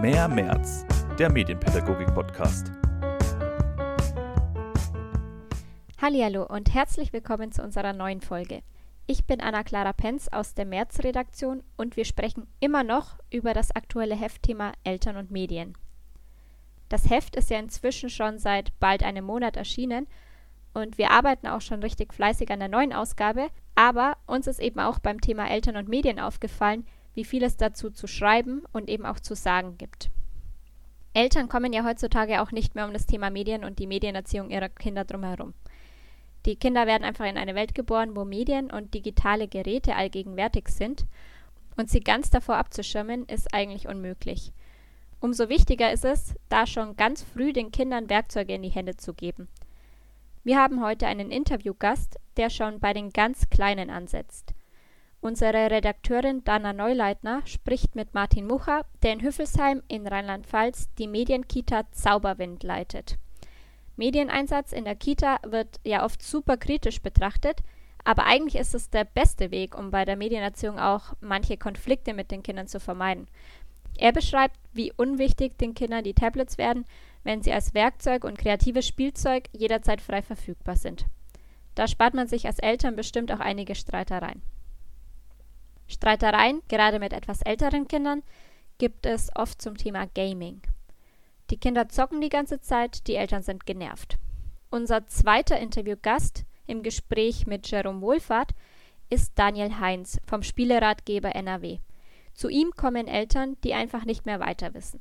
Mehr März, der Medienpädagogik-Podcast. Hallo und herzlich willkommen zu unserer neuen Folge. Ich bin Anna-Clara Penz aus der März-Redaktion und wir sprechen immer noch über das aktuelle Heftthema Eltern und Medien. Das Heft ist ja inzwischen schon seit bald einem Monat erschienen und wir arbeiten auch schon richtig fleißig an der neuen Ausgabe, aber uns ist eben auch beim Thema Eltern und Medien aufgefallen, wie viel es dazu zu schreiben und eben auch zu sagen gibt. Eltern kommen ja heutzutage auch nicht mehr um das Thema Medien und die Medienerziehung ihrer Kinder drumherum. Die Kinder werden einfach in eine Welt geboren, wo Medien und digitale Geräte allgegenwärtig sind und sie ganz davor abzuschirmen, ist eigentlich unmöglich. Umso wichtiger ist es, da schon ganz früh den Kindern Werkzeuge in die Hände zu geben. Wir haben heute einen Interviewgast, der schon bei den ganz Kleinen ansetzt. Unsere Redakteurin Dana Neuleitner spricht mit Martin Mucher, der in Hüffelsheim in Rheinland-Pfalz die Medienkita Zauberwind leitet. Medieneinsatz in der Kita wird ja oft super kritisch betrachtet, aber eigentlich ist es der beste Weg, um bei der Medienerziehung auch manche Konflikte mit den Kindern zu vermeiden. Er beschreibt, wie unwichtig den Kindern die Tablets werden, wenn sie als Werkzeug und kreatives Spielzeug jederzeit frei verfügbar sind. Da spart man sich als Eltern bestimmt auch einige Streitereien. Streitereien, gerade mit etwas älteren Kindern, gibt es oft zum Thema Gaming. Die Kinder zocken die ganze Zeit, die Eltern sind genervt. Unser zweiter Interviewgast im Gespräch mit Jerome Wohlfahrt ist Daniel Heinz vom Spieleratgeber NRW. Zu ihm kommen Eltern, die einfach nicht mehr weiter wissen.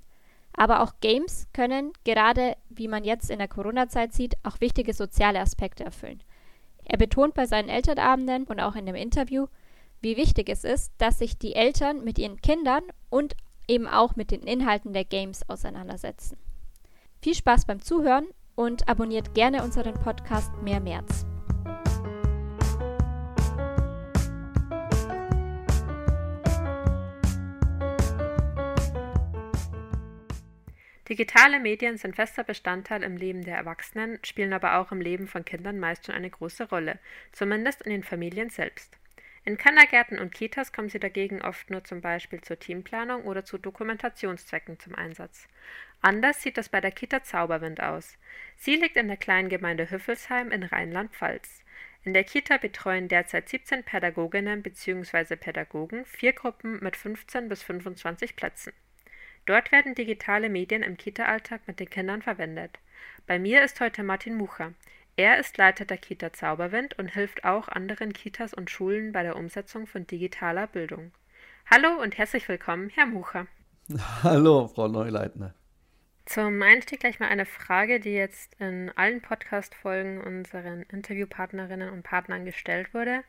Aber auch Games können, gerade wie man jetzt in der Corona-Zeit sieht, auch wichtige soziale Aspekte erfüllen. Er betont bei seinen Elternabenden und auch in dem Interview, wie wichtig es ist, dass sich die Eltern mit ihren Kindern und eben auch mit den Inhalten der Games auseinandersetzen. Viel Spaß beim Zuhören und abonniert gerne unseren Podcast Mehr März. Digitale Medien sind fester Bestandteil im Leben der Erwachsenen, spielen aber auch im Leben von Kindern meist schon eine große Rolle, zumindest in den Familien selbst. In Kindergärten und Kitas kommen sie dagegen oft nur zum Beispiel zur Teamplanung oder zu Dokumentationszwecken zum Einsatz. Anders sieht das bei der Kita Zauberwind aus. Sie liegt in der kleinen Gemeinde Hüffelsheim in Rheinland-Pfalz. In der Kita betreuen derzeit 17 Pädagoginnen bzw. Pädagogen vier Gruppen mit 15 bis 25 Plätzen. Dort werden digitale Medien im Kita-Alltag mit den Kindern verwendet. Bei mir ist heute Martin Mucher. Er ist Leiter der Kita Zauberwind und hilft auch anderen Kitas und Schulen bei der Umsetzung von digitaler Bildung. Hallo und herzlich willkommen, Herr Mucher. Hallo, Frau Neuleitner. Zum Einstieg gleich mal eine Frage, die jetzt in allen Podcast-Folgen unseren Interviewpartnerinnen und Partnern gestellt wurde.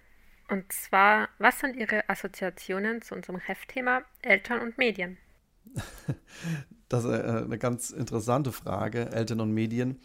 Und zwar, was sind Ihre Assoziationen zu unserem Heftthema Eltern und Medien? Das ist äh, eine ganz interessante Frage, Eltern und Medien.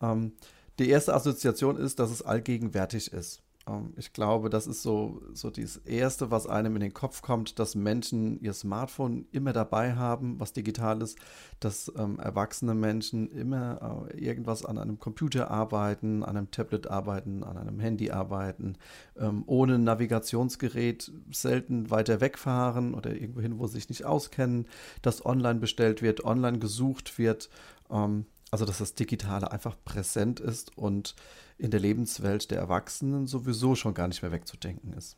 Ähm, die erste Assoziation ist, dass es allgegenwärtig ist. Ähm, ich glaube, das ist so, so das Erste, was einem in den Kopf kommt, dass Menschen ihr Smartphone immer dabei haben, was digital ist, dass ähm, erwachsene Menschen immer äh, irgendwas an einem Computer arbeiten, an einem Tablet arbeiten, an einem Handy arbeiten, ähm, ohne Navigationsgerät selten weiter wegfahren oder irgendwo hin, wo sie sich nicht auskennen, dass online bestellt wird, online gesucht wird. Ähm, also, dass das Digitale einfach präsent ist und in der Lebenswelt der Erwachsenen sowieso schon gar nicht mehr wegzudenken ist.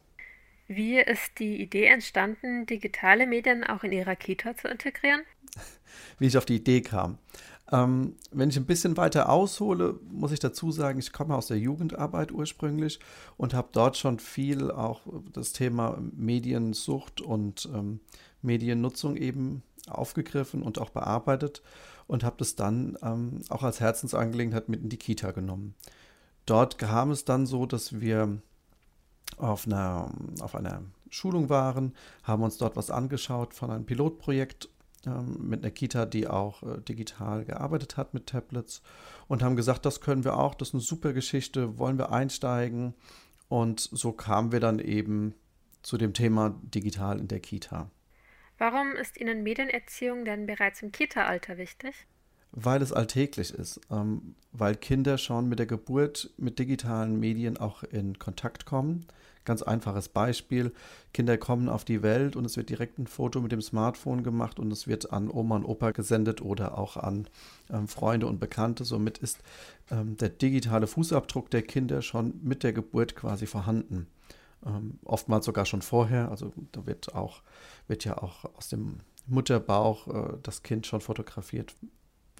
Wie ist die Idee entstanden, digitale Medien auch in Ihrer Kita zu integrieren? Wie ich auf die Idee kam. Ähm, wenn ich ein bisschen weiter aushole, muss ich dazu sagen, ich komme aus der Jugendarbeit ursprünglich und habe dort schon viel auch das Thema Mediensucht und ähm, Mediennutzung eben aufgegriffen und auch bearbeitet und habe das dann ähm, auch als Herzensangelegenheit mit in die Kita genommen. Dort kam es dann so, dass wir auf einer, auf einer Schulung waren, haben uns dort was angeschaut von einem Pilotprojekt ähm, mit einer Kita, die auch äh, digital gearbeitet hat mit Tablets und haben gesagt, das können wir auch, das ist eine super Geschichte, wollen wir einsteigen. Und so kamen wir dann eben zu dem Thema digital in der Kita. Warum ist Ihnen Medienerziehung denn bereits im Kita-Alter wichtig? Weil es alltäglich ist, ähm, weil Kinder schon mit der Geburt mit digitalen Medien auch in Kontakt kommen, Ganz einfaches Beispiel. Kinder kommen auf die Welt und es wird direkt ein Foto mit dem Smartphone gemacht und es wird an Oma und Opa gesendet oder auch an ähm, Freunde und Bekannte. Somit ist ähm, der digitale Fußabdruck der Kinder schon mit der Geburt quasi vorhanden. Ähm, oftmals sogar schon vorher. Also da wird auch, wird ja auch aus dem Mutterbauch äh, das Kind schon fotografiert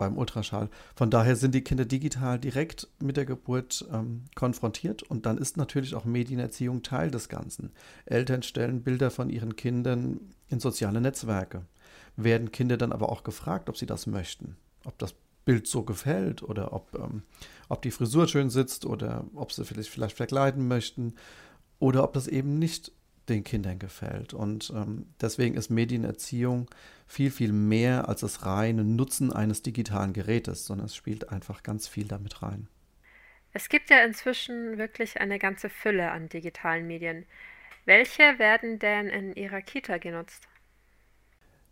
beim Ultraschall. Von daher sind die Kinder digital direkt mit der Geburt ähm, konfrontiert und dann ist natürlich auch Medienerziehung Teil des Ganzen. Eltern stellen Bilder von ihren Kindern in soziale Netzwerke. Werden Kinder dann aber auch gefragt, ob sie das möchten, ob das Bild so gefällt oder ob, ähm, ob die Frisur schön sitzt oder ob sie vielleicht, vielleicht verkleiden möchten oder ob das eben nicht den Kindern gefällt. Und ähm, deswegen ist Medienerziehung viel, viel mehr als das reine Nutzen eines digitalen Gerätes, sondern es spielt einfach ganz viel damit rein. Es gibt ja inzwischen wirklich eine ganze Fülle an digitalen Medien. Welche werden denn in Ihrer Kita genutzt?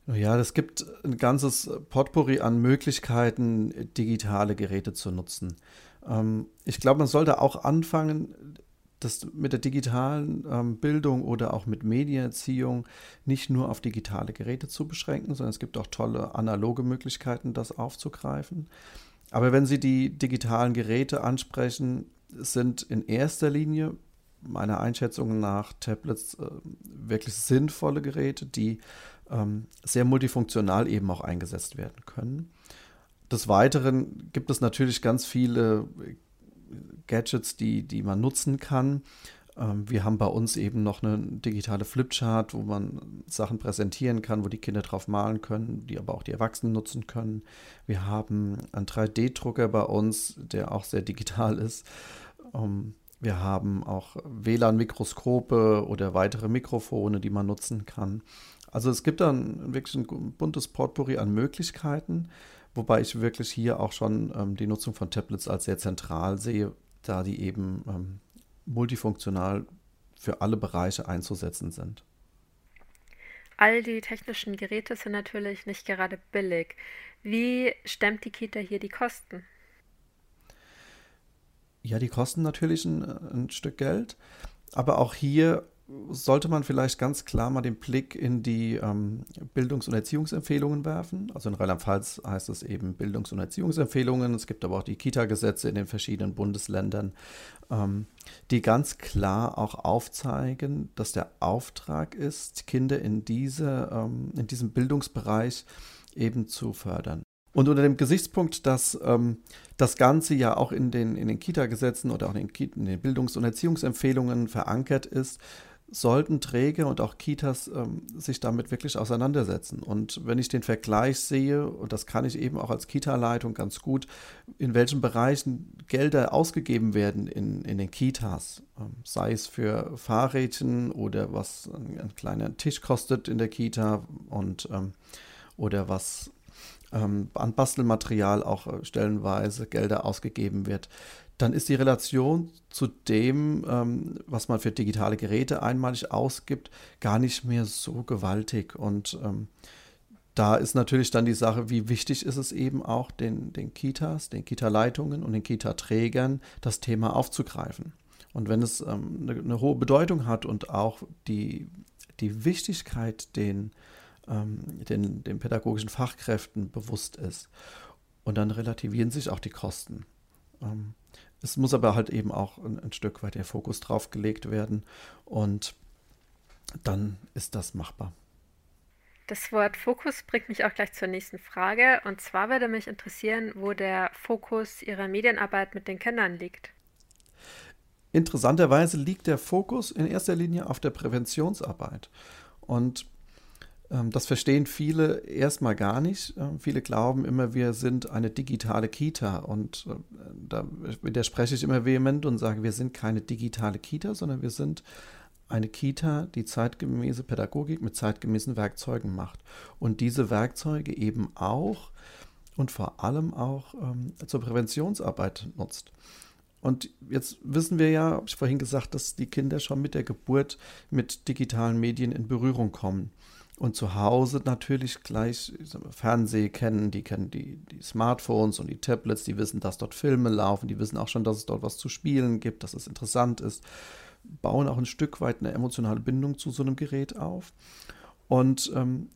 Ja, es gibt ein ganzes Potpourri an Möglichkeiten, digitale Geräte zu nutzen. Ähm, ich glaube, man sollte auch anfangen, das mit der digitalen ähm, Bildung oder auch mit Medienerziehung nicht nur auf digitale Geräte zu beschränken, sondern es gibt auch tolle analoge Möglichkeiten, das aufzugreifen. Aber wenn Sie die digitalen Geräte ansprechen, sind in erster Linie meiner Einschätzung nach Tablets äh, wirklich sinnvolle Geräte, die ähm, sehr multifunktional eben auch eingesetzt werden können. Des Weiteren gibt es natürlich ganz viele Gadgets, die, die man nutzen kann. Ähm, wir haben bei uns eben noch eine digitale Flipchart, wo man Sachen präsentieren kann, wo die Kinder drauf malen können, die aber auch die Erwachsenen nutzen können. Wir haben einen 3D-Drucker bei uns, der auch sehr digital ist. Ähm, wir haben auch WLAN-Mikroskope oder weitere Mikrofone, die man nutzen kann. Also es gibt dann wirklich ein buntes Potpourri an Möglichkeiten. Wobei ich wirklich hier auch schon ähm, die Nutzung von Tablets als sehr zentral sehe, da die eben ähm, multifunktional für alle Bereiche einzusetzen sind. All die technischen Geräte sind natürlich nicht gerade billig. Wie stemmt die Kita hier die Kosten? Ja, die kosten natürlich ein, ein Stück Geld, aber auch hier sollte man vielleicht ganz klar mal den Blick in die ähm, Bildungs- und Erziehungsempfehlungen werfen. Also in Rheinland-Pfalz heißt es eben Bildungs- und Erziehungsempfehlungen. Es gibt aber auch die Kita-Gesetze in den verschiedenen Bundesländern, ähm, die ganz klar auch aufzeigen, dass der Auftrag ist, Kinder in, diese, ähm, in diesem Bildungsbereich eben zu fördern. Und unter dem Gesichtspunkt, dass ähm, das Ganze ja auch in den, in den Kita-Gesetzen oder auch in den, in den Bildungs- und Erziehungsempfehlungen verankert ist, sollten Träger und auch Kitas ähm, sich damit wirklich auseinandersetzen. Und wenn ich den Vergleich sehe, und das kann ich eben auch als Kita-Leitung ganz gut, in welchen Bereichen Gelder ausgegeben werden in, in den Kitas, ähm, sei es für Fahrrädchen oder was ein, ein, kleiner Tisch kostet in der Kita und ähm, oder was ähm, an Bastelmaterial auch äh, stellenweise Gelder ausgegeben wird, dann ist die Relation zu dem, ähm, was man für digitale Geräte einmalig ausgibt, gar nicht mehr so gewaltig. Und ähm, da ist natürlich dann die Sache, wie wichtig ist es eben auch den, den Kitas, den Kita-Leitungen und den Kita-Trägern, das Thema aufzugreifen. Und wenn es ähm, eine, eine, hohe Bedeutung hat und auch die, die Wichtigkeit den, ähm, den, den pädagogischen Fachkräften bewusst ist, und dann relativieren sich auch die Kosten. Ähm, es muss aber halt eben auch ein, ein Stück weit der Fokus drauf gelegt werden und dann ist das machbar. Das Wort Fokus bringt mich auch gleich zur nächsten Frage. Und zwar würde mich interessieren, wo der Fokus Ihrer Medienarbeit mit den Kindern liegt. Interessanterweise liegt der Fokus in erster Linie auf der Präventionsarbeit. Und das verstehen viele erstmal gar nicht. Ähm, viele glauben immer, wir sind eine digitale Kita. Und äh, da widerspreche ich immer vehement und sage, wir sind keine digitale Kita, sondern wir sind eine Kita, die zeitgemäße Pädagogik mit zeitgemäßen Werkzeugen macht. Und diese Werkzeuge eben auch und vor allem auch ähm, zur Präventionsarbeit nutzt. Und jetzt wissen wir ja, habe ich vorhin gesagt, dass die Kinder schon mit der Geburt mit digitalen Medien in Berührung kommen und zu Hause natürlich gleich Fernseh kennen, die kennen die, die Smartphones und die Tablets, die wissen, dass dort Filme laufen, die wissen auch schon, dass es dort was zu spielen gibt, dass es interessant ist. bauen auch ein Stück weit eine emotionale Bindung zu so einem Gerät auf. Und ähm,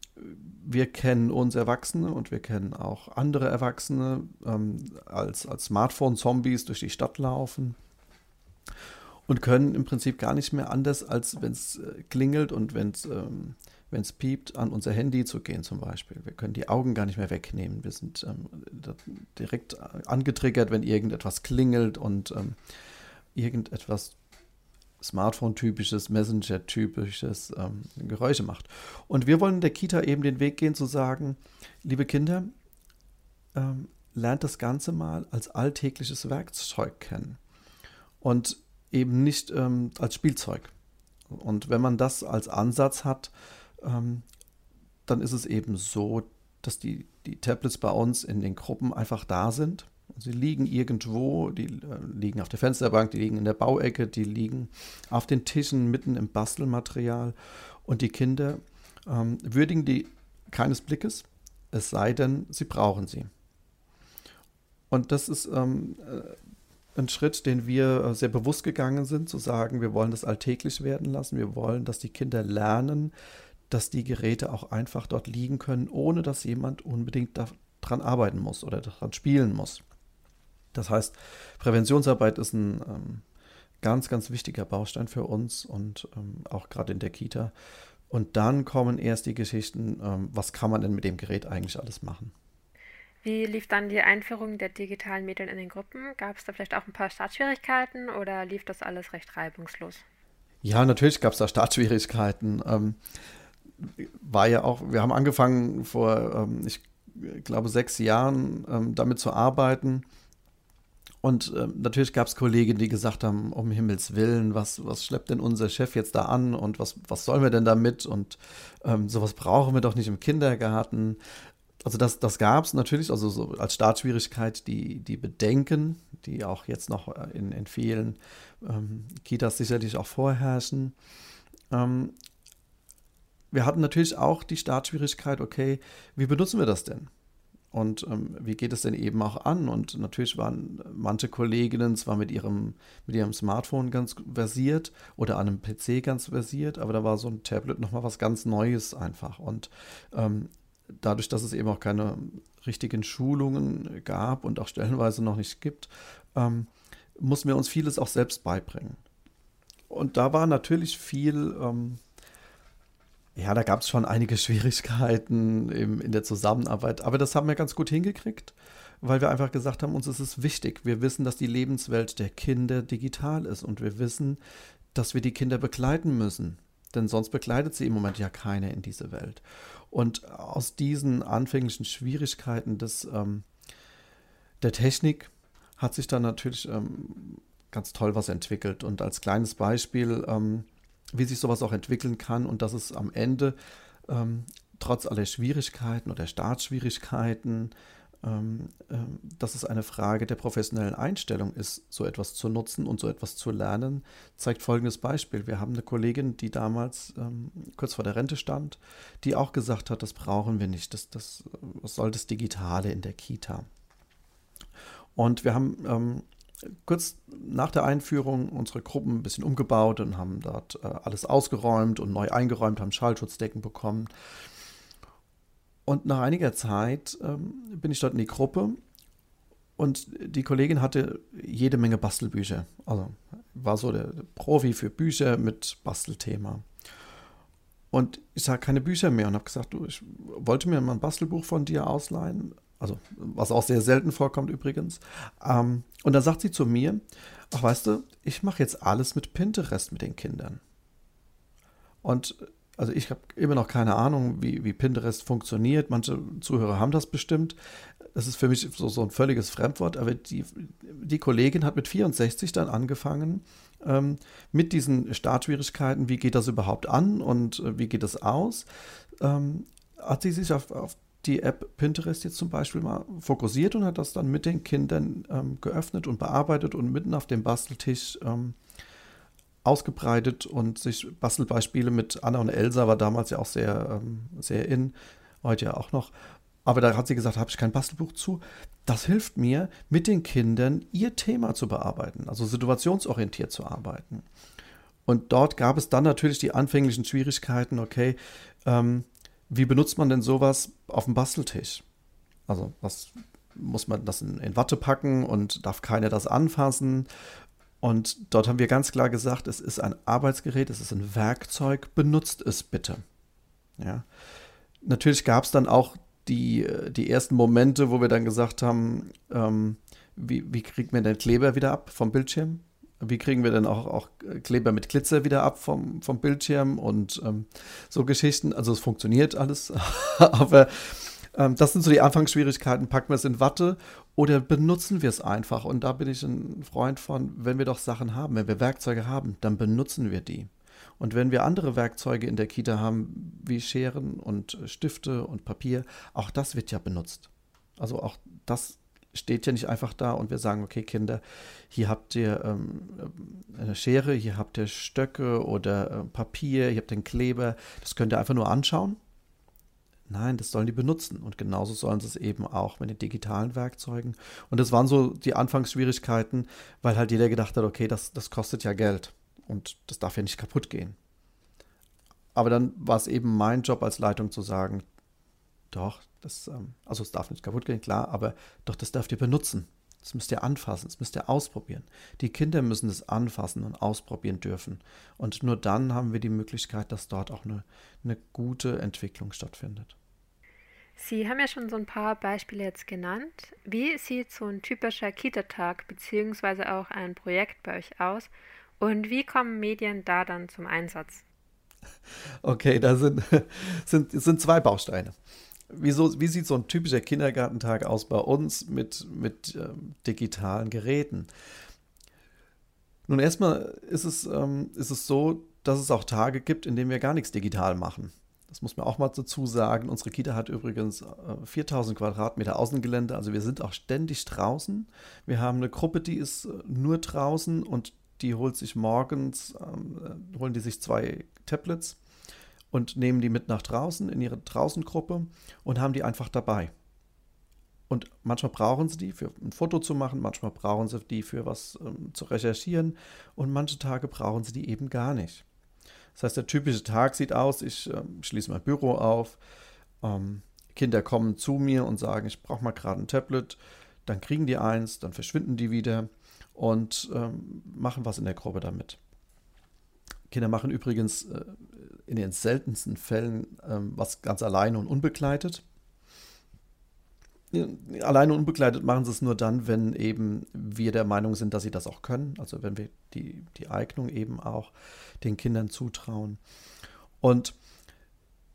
wir kennen uns Erwachsene und wir kennen auch andere Erwachsene ähm, als, als Smartphone-Zombies durch die Stadt laufen und können im Prinzip gar nicht mehr anders, als wenn es äh, klingelt und wenn es ähm, piept, an unser Handy zu gehen zum Beispiel. Wir können die Augen gar nicht mehr wegnehmen. Wir sind ähm, direkt angetriggert, wenn irgendetwas klingelt und ähm, irgendetwas Smartphone-typisches, Messenger-typisches ähm, Geräusche macht. Und wir wollen der Kita eben den Weg gehen zu sagen, liebe Kinder, ähm, lernt das Ganze mal als alltägliches Werkzeug kennen und eben nicht ähm, als Spielzeug. Und wenn man das als Ansatz hat, ähm, dann ist es eben so, dass die, die Tablets bei uns in den Gruppen einfach da sind. Sie liegen irgendwo, die äh, liegen auf der Fensterbank, die liegen in der Bauecke, die liegen auf den Tischen mitten im Bastelmaterial. Und die Kinder ähm, würdigen die keines Blickes, es sei denn, sie brauchen sie. Und das ist ähm, äh, ein Schritt, den wir äh, sehr bewusst gegangen sind, zu sagen, wir wollen das alltäglich werden lassen, wir wollen, dass die Kinder lernen, dass die Geräte auch einfach dort liegen können, ohne dass jemand unbedingt daran arbeiten muss oder daran spielen muss. Das heißt, Präventionsarbeit ist ein ähm, ganz, ganz wichtiger Baustein für uns und ähm, auch gerade in der Kita. Und dann kommen erst die Geschichten, ähm, was kann man denn mit dem Gerät eigentlich alles machen. Wie lief dann die Einführung der digitalen Medien in den Gruppen? Gab es da vielleicht auch ein paar Startschwierigkeiten oder lief das alles recht reibungslos? Ja, natürlich gab es da Startschwierigkeiten. Ähm, war ja auch, wir haben angefangen vor, ähm, ich glaube, sechs Jahren ähm, damit zu arbeiten und äh, natürlich gab es Kollegen, die gesagt haben, um Himmels Willen, was, was schleppt denn unser Chef jetzt da an und was, was sollen wir denn damit? Und ähm, sowas brauchen wir doch nicht im Kindergarten. Also das, das gab es natürlich, also so als Startschwierigkeit die, die Bedenken, die auch jetzt noch äh, in, in vielen ähm, Kitas sicherlich auch vorherrschen. Ähm, wir hatten natürlich auch die Startschwierigkeit, okay, wie benutzen wir das denn? Und ähm, wie geht es denn eben auch an? Und natürlich waren manche Kolleginnen zwar mit ihrem, mit ihrem Smartphone ganz versiert oder an einem PC ganz versiert, aber da war so ein Tablet nochmal was ganz Neues einfach. Und ähm, dadurch, dass es eben auch keine richtigen Schulungen gab und auch stellenweise noch nicht gibt, ähm, mussten wir uns vieles auch selbst beibringen. Und da war natürlich viel ähm, ja, da gab es schon einige Schwierigkeiten im, in der Zusammenarbeit, aber das haben wir ganz gut hingekriegt, weil wir einfach gesagt haben, uns ist es wichtig. Wir wissen, dass die Lebenswelt der Kinder digital ist und wir wissen, dass wir die Kinder begleiten müssen, denn sonst begleitet sie im Moment ja keiner in diese Welt. Und aus diesen anfänglichen Schwierigkeiten des, ähm, der Technik hat sich dann natürlich ähm, ganz toll was entwickelt. Und als kleines Beispiel, ähm, wie sich sowas auch entwickeln kann und dass es am Ende ähm, trotz aller Schwierigkeiten oder Startschwierigkeiten, ähm, ähm, dass es eine Frage der professionellen Einstellung ist, so etwas zu nutzen und so etwas zu lernen, zeigt folgendes Beispiel. Wir haben eine Kollegin, die damals ähm, kurz vor der Rente stand, die auch gesagt hat, das brauchen wir nicht, das, das, was soll das Digitale in der Kita? Und wir haben ähm, kurz nach der Einführung unsere Gruppen ein bisschen umgebaut und haben dort äh, alles ausgeräumt und neu eingeräumt, haben Schallschutzdecken bekommen. Und nach einiger Zeit ähm, bin ich dort in die Gruppe und die Kollegin hatte jede Menge Bastelbücher. Also war so der Profi für Bücher mit Bastelthema. Und ich sage keine Bücher mehr und habe gesagt, du, ich wollte mir mal ein Bastelbuch von dir ausleihen. Also, was auch sehr selten vorkommt übrigens. Ähm, und dann sagt sie zu mir, ach weißt du, ich mache jetzt alles mit Pinterest mit den Kindern. Und also ich habe immer noch keine Ahnung, wie, wie Pinterest funktioniert. Manche Zuhörer haben das bestimmt. Das ist für mich so, so ein völliges Fremdwort, aber die, die Kollegin hat mit 64 dann angefangen, ähm, mit diesen Startschwierigkeiten, wie geht das überhaupt an und äh, wie geht das aus, ähm, hat sie sich auf, auf die App Pinterest jetzt zum Beispiel mal fokussiert und hat das dann mit den Kindern ähm, geöffnet und bearbeitet und mitten auf dem Basteltisch ähm, ausgebreitet und sich Bastelbeispiele mit Anna und Elsa war damals ja auch sehr, ähm, sehr in, heute ja auch noch. Aber da hat sie gesagt, habe ich kein Bastelbuch zu. Das hilft mir, mit den Kindern ihr Thema zu bearbeiten, also situationsorientiert zu arbeiten. Und dort gab es dann natürlich die anfänglichen Schwierigkeiten, okay, ähm, wie benutzt man denn sowas auf dem Basteltisch? Also was muss man das in, in Watte packen und darf keiner das anfassen? Und dort haben wir ganz klar gesagt, es ist ein Arbeitsgerät, es ist ein Werkzeug, benutzt es bitte. Ja. Natürlich gab es dann auch die, die ersten Momente, wo wir dann gesagt haben, ähm, wie, wie kriegt man den Kleber wieder ab vom Bildschirm? Wie kriegen wir denn auch, auch Kleber mit Glitzer wieder ab vom, vom Bildschirm und ähm, so Geschichten? Also es funktioniert alles, aber ähm, das sind so die Anfangsschwierigkeiten. Packen wir es in Watte oder benutzen wir es einfach? Und da bin ich ein Freund von, wenn wir doch Sachen haben, wenn wir Werkzeuge haben, dann benutzen wir die. Und wenn wir andere Werkzeuge in der Kita haben, wie Scheren und Stifte und Papier, auch das wird ja benutzt. Also auch das steht ja nicht einfach da und wir sagen, okay, Kinder, hier habt ihr ähm, eine Schere, hier habt ihr Stöcke oder äh, Papier, hier habt ihr einen Kleber. Das könnt ihr einfach nur anschauen. Nein, das sollen die benutzen. Und genauso sollen sie es eben auch mit den digitalen Werkzeugen. Und das waren so die Anfangsschwierigkeiten, weil halt jeder gedacht hat, okay, das, das kostet ja Geld und das darf ja nicht kaputt gehen. Aber dann war es eben mein Job als Leitung zu sagen, doch, das, ähm, also es darf nicht kaputt gehen, klar, aber doch, das dürft ihr benutzen. Das müsst ihr anfassen, das müsst ihr ausprobieren. Die Kinder müssen es anfassen und ausprobieren dürfen. Und nur dann haben wir die Möglichkeit, dass dort auch eine, eine gute Entwicklung stattfindet. Sie haben ja schon so ein paar Beispiele jetzt genannt. Wie sieht so ein typischer Kita-Tag bzw. auch ein Projekt bei euch aus? Und wie kommen Medien da dann zum Einsatz? Okay, da sind, sind, sind zwei Bausteine wieso, wie sieht so ein typischer Kindergartentag aus bei uns mit, mit ähm, digitalen Geräten? Nun, erstmal ist es, ähm, ist es so, dass es auch Tage gibt, in denen wir gar nichts digital machen. Das muss man auch mal dazu sagen. Unsere Kita hat übrigens äh, 4000 Quadratmeter Außengelände, also wir sind auch ständig draußen. Wir haben eine Gruppe, die ist äh, nur draußen und die holt sich morgens, ähm, äh, holen die sich zwei Tablets und nehmen die mit nach draußen in ihre Draußengruppe und haben die einfach dabei. Und manchmal brauchen sie die für ein Foto zu machen, manchmal brauchen sie die für was ähm, zu recherchieren und manche Tage brauchen sie die eben gar nicht. Das heißt, der typische Tag sieht aus, ich äh, schließe mein Büro auf, ähm, Kinder kommen zu mir und sagen, ich brauche mal gerade ein Tablet, dann kriegen die eins, dann verschwinden die wieder und ähm, machen was in der Gruppe damit. Kinder machen übrigens äh, in den seltensten Fällen ähm, was ganz alleine und unbegleitet. Alleine und unbegleitet machen sie es nur dann, wenn eben wir der Meinung sind, dass sie das auch können. Also wenn wir die, die Eignung eben auch den Kindern zutrauen. Und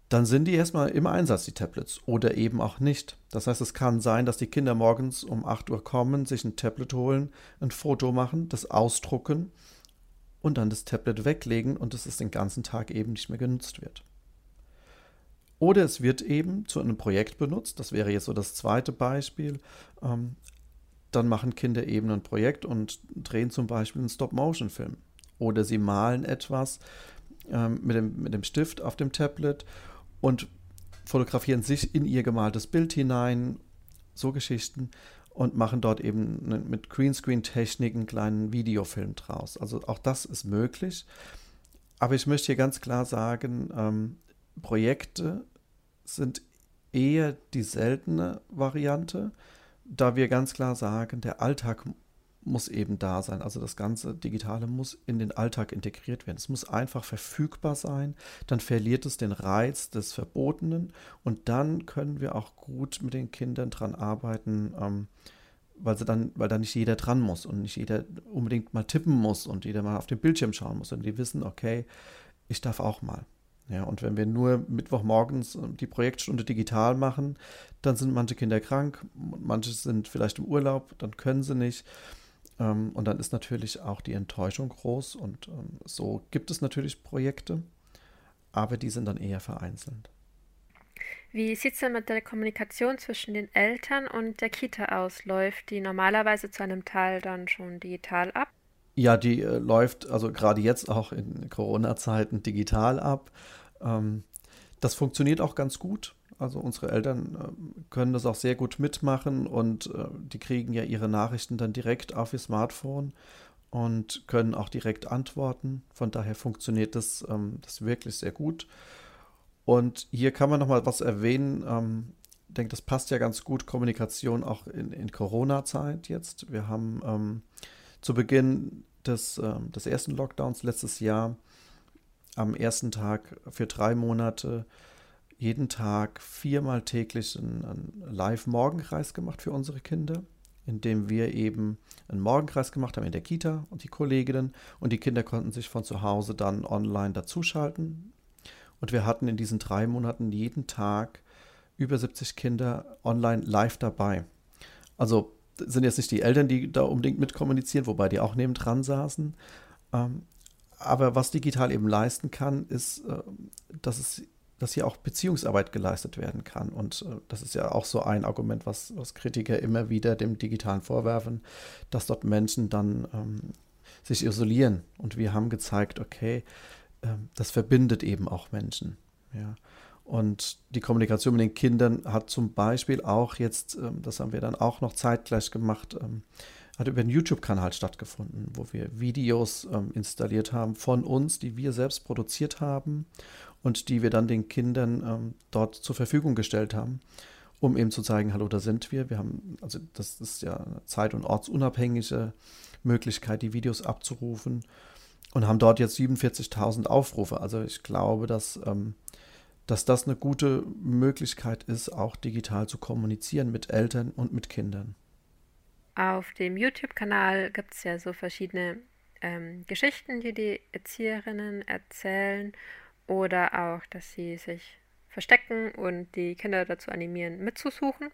dann sind die erstmal im Einsatz, die Tablets, oder eben auch nicht. Das heißt, es kann sein, dass die Kinder morgens um 8 Uhr kommen, sich ein Tablet holen, ein Foto machen, das ausdrucken und dann das Tablet weglegen und dass es den ganzen Tag eben nicht mehr genutzt wird. Oder es wird eben zu einem Projekt benutzt, das wäre jetzt so das zweite Beispiel. Ähm, dann machen Kinder eben ein Projekt und drehen zum Beispiel einen Stop-Motion-Film. Oder sie malen etwas ähm, mit, dem, mit dem Stift auf dem Tablet und fotografieren sich in ihr gemaltes Bild hinein. So Geschichten und machen dort eben mit Greenscreen-Technik einen kleinen Videofilm draus. Also auch das ist möglich. Aber ich möchte hier ganz klar sagen, ähm, Projekte sind eher die seltene Variante, da wir ganz klar sagen, der Alltag muss eben da sein. Also das ganze Digitale muss in den Alltag integriert werden. Es muss einfach verfügbar sein. Dann verliert es den Reiz des Verbotenen und dann können wir auch gut mit den Kindern dran arbeiten, ähm, weil sie dann, weil da nicht jeder dran muss und nicht jeder unbedingt mal tippen muss und jeder mal auf den Bildschirm schauen muss. Und die wissen, okay, ich darf auch mal. Ja, und wenn wir nur Mittwochmorgens äh, die Projektstunde digital machen, dann sind manche Kinder krank, manche sind vielleicht im Urlaub, dann können sie nicht. Ähm, und dann ist natürlich auch die Enttäuschung groß. Und ähm, so gibt es natürlich Projekte, aber die sind dann eher vereinzelt. Wie sieht es denn mit der Kommunikation zwischen den Eltern und der Kita aus? Läuft die normalerweise zu einem Teil dann schon digital ab? Ja, die äh, läuft also gerade jetzt auch in Corona-Zeiten digital ab. Ähm, das funktioniert auch ganz gut. Also unsere Eltern äh, können das auch sehr gut mitmachen und äh, die kriegen ja ihre Nachrichten dann direkt auf ihr Smartphone und können auch direkt antworten. Von daher funktioniert das, ähm, das wirklich sehr gut. Und hier kann man noch mal was erwähnen. Ähm, ich denke, das passt ja ganz gut, Kommunikation auch in, in Corona-Zeit jetzt. Wir haben ähm, zu Beginn des, des ersten Lockdowns letztes Jahr am ersten Tag für drei Monate jeden Tag viermal täglich einen, einen Live-Morgenkreis gemacht für unsere Kinder, indem wir eben einen Morgenkreis gemacht haben in der Kita und die Kolleginnen und die Kinder konnten sich von zu Hause dann online dazuschalten. Und wir hatten in diesen drei Monaten jeden Tag über 70 Kinder online live dabei. Also sind jetzt nicht die Eltern, die da unbedingt mitkommunizieren, wobei die auch nebendran saßen. Ähm, aber was digital eben leisten kann, ist, äh, dass es dass hier auch Beziehungsarbeit geleistet werden kann. Und äh, das ist ja auch so ein Argument, was, was Kritiker immer wieder dem Digitalen vorwerfen, dass dort Menschen dann ähm, sich isolieren. Und wir haben gezeigt, okay, äh, das verbindet eben auch Menschen. Ja. Und die Kommunikation mit den Kindern hat zum Beispiel auch jetzt, ähm, das haben wir dann auch noch zeitgleich gemacht, ähm, hat über einen YouTube-Kanal stattgefunden, wo wir Videos ähm, installiert haben von uns, die wir selbst produziert haben und die wir dann den Kindern ähm, dort zur Verfügung gestellt haben, um eben zu zeigen, hallo, da sind wir. Wir haben, also das ist ja eine zeit- und ortsunabhängige Möglichkeit, die Videos abzurufen und haben dort jetzt 47.000 Aufrufe. Also ich glaube, dass, ähm, dass das eine gute Möglichkeit ist, auch digital zu kommunizieren mit Eltern und mit Kindern. Auf dem YouTube-Kanal gibt es ja so verschiedene ähm, Geschichten, die die Erzieherinnen erzählen oder auch, dass sie sich verstecken und die Kinder dazu animieren, mitzusuchen.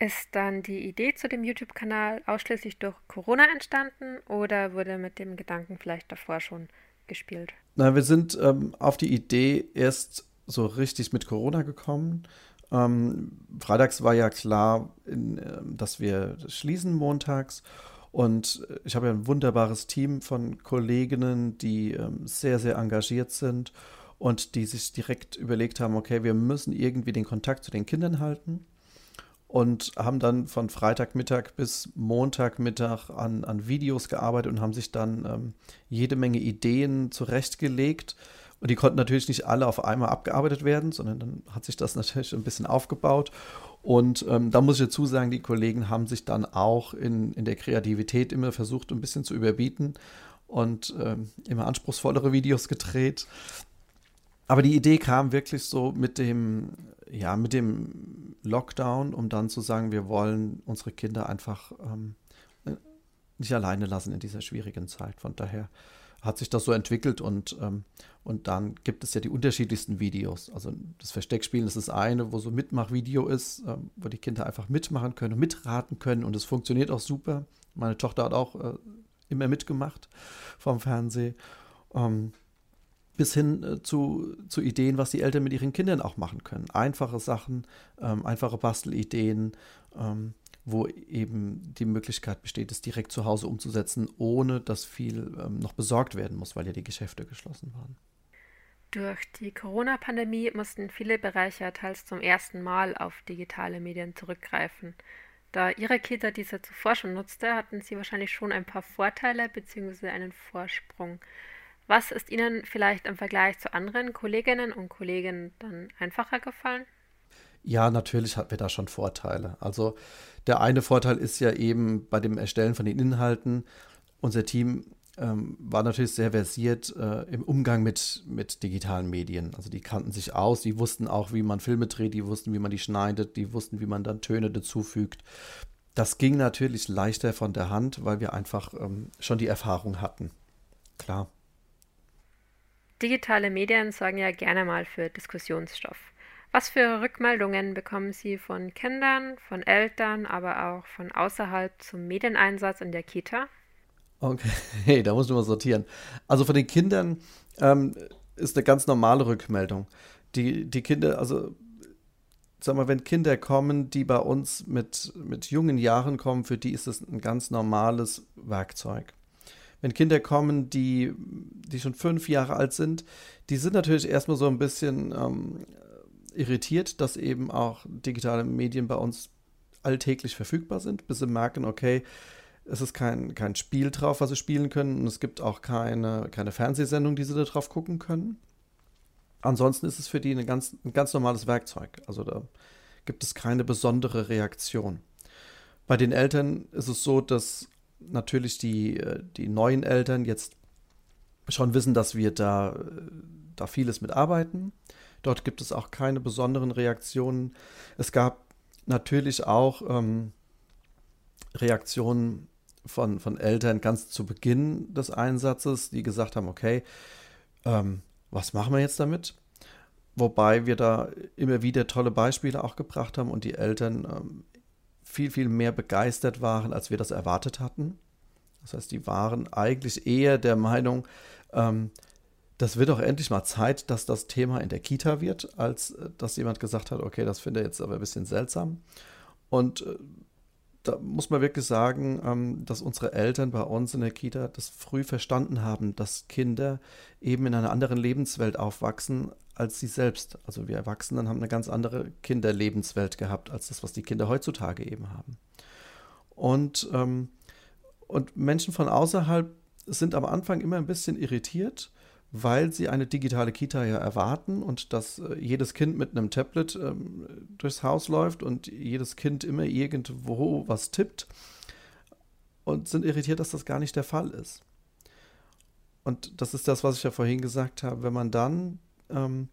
Ist dann die Idee zu dem YouTube-Kanal ausschließlich durch Corona entstanden oder wurde mit dem Gedanken vielleicht davor schon gespielt? Na, wir sind ähm, auf die Idee erst so richtig mit Corona gekommen. Ähm, freitags war ja klar, in, äh, dass wir schließen montags. Und ich habe ja ein wunderbares Team von Kolleginnen, die ähm, sehr, sehr engagiert sind und die sich direkt überlegt haben, okay, wir müssen irgendwie den Kontakt zu den Kindern halten und haben dann von Freitagmittag bis Montagmittag an, an Videos gearbeitet und haben sich dann ähm, jede Menge Ideen zurechtgelegt. Und die konnten natürlich nicht alle auf einmal abgearbeitet werden, sondern dann hat sich das natürlich ein bisschen aufgebaut. Und ähm, da muss ich dazu sagen, die Kollegen haben sich dann auch in, in der Kreativität immer versucht, ein bisschen zu überbieten und ähm, immer anspruchsvollere Videos gedreht. Aber die Idee kam wirklich so mit dem, ja, mit dem Lockdown, um dann zu sagen, wir wollen unsere Kinder einfach ähm, nicht alleine lassen in dieser schwierigen Zeit. Von daher hat sich das so entwickelt und, ähm, und dann gibt es ja die unterschiedlichsten Videos. Also das Versteckspielen ist das eine, wo so ein Mitmachvideo ist, ähm, wo die Kinder einfach mitmachen können und mitraten können und es funktioniert auch super. Meine Tochter hat auch äh, immer mitgemacht vom Fernsehen. Ähm, bis hin äh, zu, zu Ideen, was die Eltern mit ihren Kindern auch machen können. Einfache Sachen, ähm, einfache Bastelideen, ähm, wo eben die Möglichkeit besteht, es direkt zu Hause umzusetzen, ohne dass viel ähm, noch besorgt werden muss, weil ja die Geschäfte geschlossen waren. Durch die Corona-Pandemie mussten viele Bereiche teils zum ersten Mal auf digitale Medien zurückgreifen. Da Ihre Kita diese zuvor schon nutzte, hatten Sie wahrscheinlich schon ein paar Vorteile bzw. einen Vorsprung. Was ist Ihnen vielleicht im Vergleich zu anderen Kolleginnen und Kollegen dann einfacher gefallen? Ja, natürlich hatten wir da schon Vorteile. Also der eine Vorteil ist ja eben bei dem Erstellen von den Inhalten, unser Team ähm, war natürlich sehr versiert äh, im Umgang mit, mit digitalen Medien. Also die kannten sich aus, die wussten auch, wie man Filme dreht, die wussten, wie man die schneidet, die wussten, wie man dann Töne dazufügt. Das ging natürlich leichter von der Hand, weil wir einfach ähm, schon die Erfahrung hatten. Klar. Digitale Medien sorgen ja gerne mal für Diskussionsstoff. Was für Rückmeldungen bekommen Sie von Kindern, von Eltern, aber auch von außerhalb zum Medieneinsatz in der Kita? Okay, da muss man mal sortieren. Also von den Kindern ähm, ist eine ganz normale Rückmeldung. Die, die Kinder, also sag mal, wenn Kinder kommen, die bei uns mit, mit jungen Jahren kommen, für die ist das ein ganz normales Werkzeug wenn Kinder kommen, die, die schon fünf Jahre alt sind, die sind natürlich erstmal so ein bisschen ähm, irritiert, dass eben auch digitale Medien bei uns alltäglich verfügbar sind, bis sie merken, okay, Es ist kein, kein Spiel drauf, was sie spielen können. Und es gibt auch keine, keine Fernsehsendung, die sie da drauf gucken können. Ansonsten ist es für die eine ganz, ein ganz normales Werkzeug. Also da gibt es keine besondere Reaktion. Bei den Eltern ist es so, dass natürlich die, äh, die neuen Eltern jetzt schon wissen, dass wir da, da vieles mitarbeiten. Dort gibt es auch keine besonderen Reaktionen. Es gab natürlich auch ähm, Reaktionen von, von Eltern ganz zu Beginn des Einsatzes, die gesagt haben, okay, ähm, was machen wir jetzt damit? Wobei wir da immer wieder tolle Beispiele auch gebracht haben und die Eltern ähm, viel, viel mehr begeistert waren, als wir das erwartet hatten. Das heißt, die waren eigentlich eher der Meinung, ähm, das wird doch endlich mal Zeit, dass das Thema in der Kita wird, als äh, dass jemand gesagt hat, okay, das finde ich jetzt aber ein bisschen seltsam. Und äh, da muss man wirklich sagen, ähm, dass unsere Eltern bei uns in der Kita das früh verstanden haben, dass Kinder eben in einer anderen Lebenswelt aufwachsen als sie selbst. Also wir Erwachsenen haben eine ganz andere Kinderlebenswelt gehabt, als das, was die Kinder heutzutage eben haben. Und, ähm, und Menschen von außerhalb sind am Anfang immer ein bisschen irritiert, weil sie eine digitale Kita ja erwarten und dass äh, jedes Kind mit einem Tablet ähm, durchs Haus läuft und jedes Kind immer irgendwo was tippt und sind irritiert, dass das gar nicht der Fall ist. Und das ist das, was ich ja vorhin gesagt habe. Wenn man dann ähm,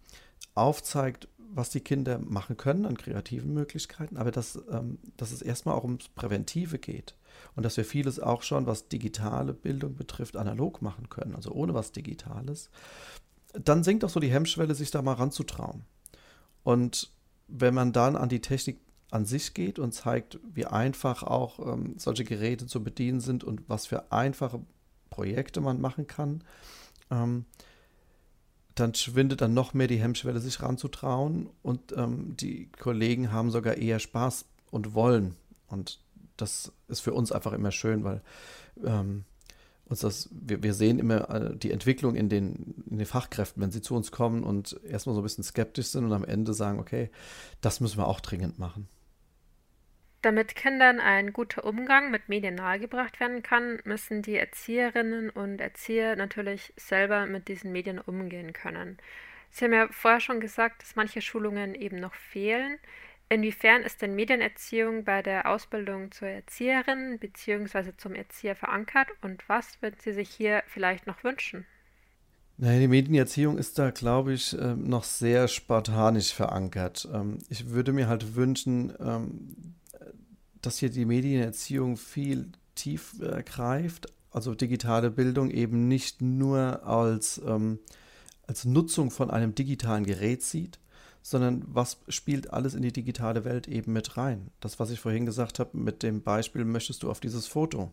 aufzeigt, was die Kinder machen können an kreativen Möglichkeiten, aber dass, ähm, dass es erstmal auch ums Präventive geht und dass wir vieles auch schon, was digitale Bildung betrifft, analog machen können, also ohne was Digitales, dann sinkt auch so die Hemmschwelle, sich da mal ranzutrauen. Und wenn man dann an die Technik an sich geht und zeigt, wie einfach auch ähm, solche Geräte zu bedienen sind und was für einfache Projekte man machen kann, ähm, dann schwindet dann noch mehr die Hemmschwelle, sich ranzutrauen. Und ähm, die Kollegen haben sogar eher Spaß und wollen. Und das ist für uns einfach immer schön, weil ähm, uns das, wir, wir sehen immer äh, die Entwicklung in den, in den Fachkräften, wenn sie zu uns kommen und erstmal so ein bisschen skeptisch sind und am Ende sagen, okay, das müssen wir auch dringend machen. Damit Kindern ein guter Umgang mit Medien nahegebracht werden kann, müssen die Erzieherinnen und Erzieher natürlich selber mit diesen Medien umgehen können. Sie haben ja vorher schon gesagt, dass manche Schulungen eben noch fehlen. Inwiefern ist denn Medienerziehung bei der Ausbildung zur Erzieherin bzw. zum Erzieher verankert und was würden Sie sich hier vielleicht noch wünschen? Naja, die Medienerziehung ist da, glaube ich, ähm, noch sehr spartanisch verankert. Ähm, ich würde mir halt wünschen, ähm, dass hier die Medienerziehung viel tief äh, greift, also digitale Bildung eben nicht nur als, ähm, als Nutzung von einem digitalen Gerät sieht, sondern was spielt alles in die digitale Welt eben mit rein. Das, was ich vorhin gesagt habe, mit dem Beispiel möchtest du auf dieses Foto.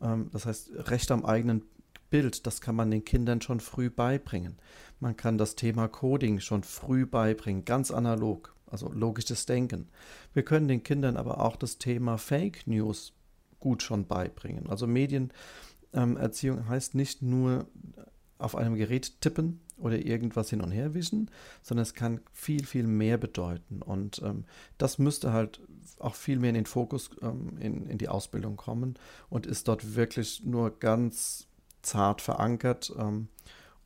Ähm, das heißt, Recht am eigenen Bild, das kann man den Kindern schon früh beibringen. Man kann das Thema Coding schon früh beibringen, ganz analog also logisches Denken. Wir können den Kindern aber auch das Thema Fake News gut schon beibringen. Also Medienerziehung ähm, heißt nicht nur auf einem Gerät tippen oder irgendwas hin und her wischen, sondern es kann viel, viel mehr bedeuten. Und ähm, das müsste halt auch viel mehr in den Fokus, ähm, in, in die Ausbildung kommen und ist dort wirklich nur ganz zart verankert. Ähm,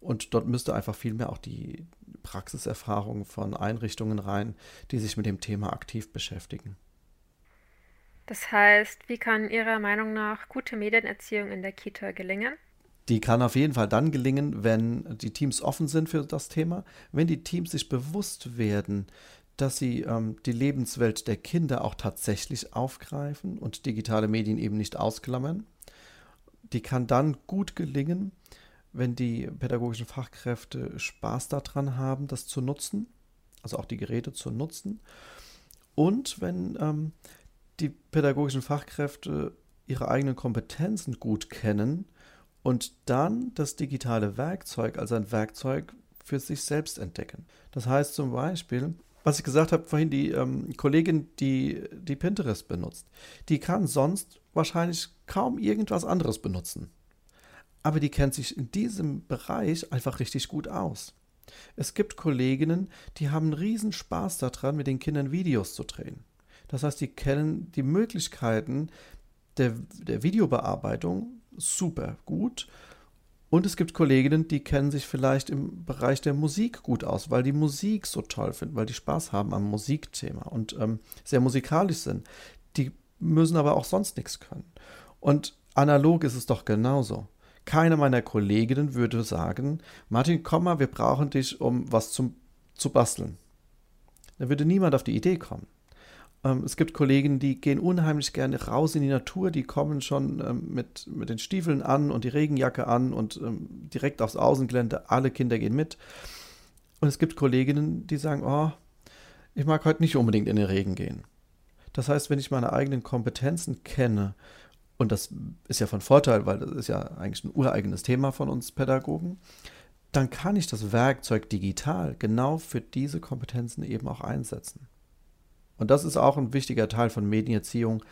und dort müsste einfach viel mehr auch die Praxiserfahrung von Einrichtungen rein, die sich mit dem Thema aktiv beschäftigen. Das heißt, wie kann Ihrer Meinung nach gute Medienerziehung in der Kita gelingen? Die kann auf jeden Fall dann gelingen, wenn die Teams offen sind für das Thema, wenn die Teams sich bewusst werden, dass sie ähm, die Lebenswelt der Kinder auch tatsächlich aufgreifen und digitale Medien eben nicht ausklammern. Die kann dann gut gelingen, wenn die pädagogischen Fachkräfte Spaß daran haben, das zu nutzen, also auch die Geräte zu nutzen. Und wenn ähm, die pädagogischen Fachkräfte ihre eigenen Kompetenzen gut kennen und dann das digitale Werkzeug als ein Werkzeug für sich selbst entdecken. Das heißt zum Beispiel, was ich gesagt habe vorhin, die ähm, Kollegin, die, die Pinterest benutzt, die kann sonst wahrscheinlich kaum irgendwas anderes benutzen aber die kennt sich in diesem Bereich einfach richtig gut aus. Es gibt Kolleginnen, die haben riesen Spaß daran, mit den Kindern Videos zu drehen. Das heißt, die kennen die Möglichkeiten, der, der Videobearbeitung super gut. Und es gibt Kolleginnen, die kennen sich vielleicht im Bereich der Musik gut aus, weil die Musik so toll finden, weil die Spaß haben am Musikthema und ähm, sehr musikalisch sind. Die müssen aber auch sonst nichts können. Und analog ist es doch genauso. Keine meiner Kolleginnen würde sagen, Martin, komm mal, wir brauchen dich, um was zum, zu basteln. Da würde niemand auf die Idee kommen. Ähm, es gibt Kollegen, die gehen unheimlich gerne raus in die Natur, die kommen schon ähm, mit, mit den Stiefeln an und die Regenjacke an und ähm, direkt aufs Außengelände, alle Kinder gehen mit. Und es gibt Kolleginnen, die sagen, oh, ich mag heute nicht unbedingt in den Regen gehen. Das heißt, wenn ich meine eigenen Kompetenzen kenne, und das ist ja von Vorteil, weil das ist ja eigentlich ein ureigenes Thema von uns Pädagogen, dann kann ich das Werkzeug digital genau für diese Kompetenzen eben auch einsetzen. Und das ist auch ein wichtiger Teil von Medienerziehung,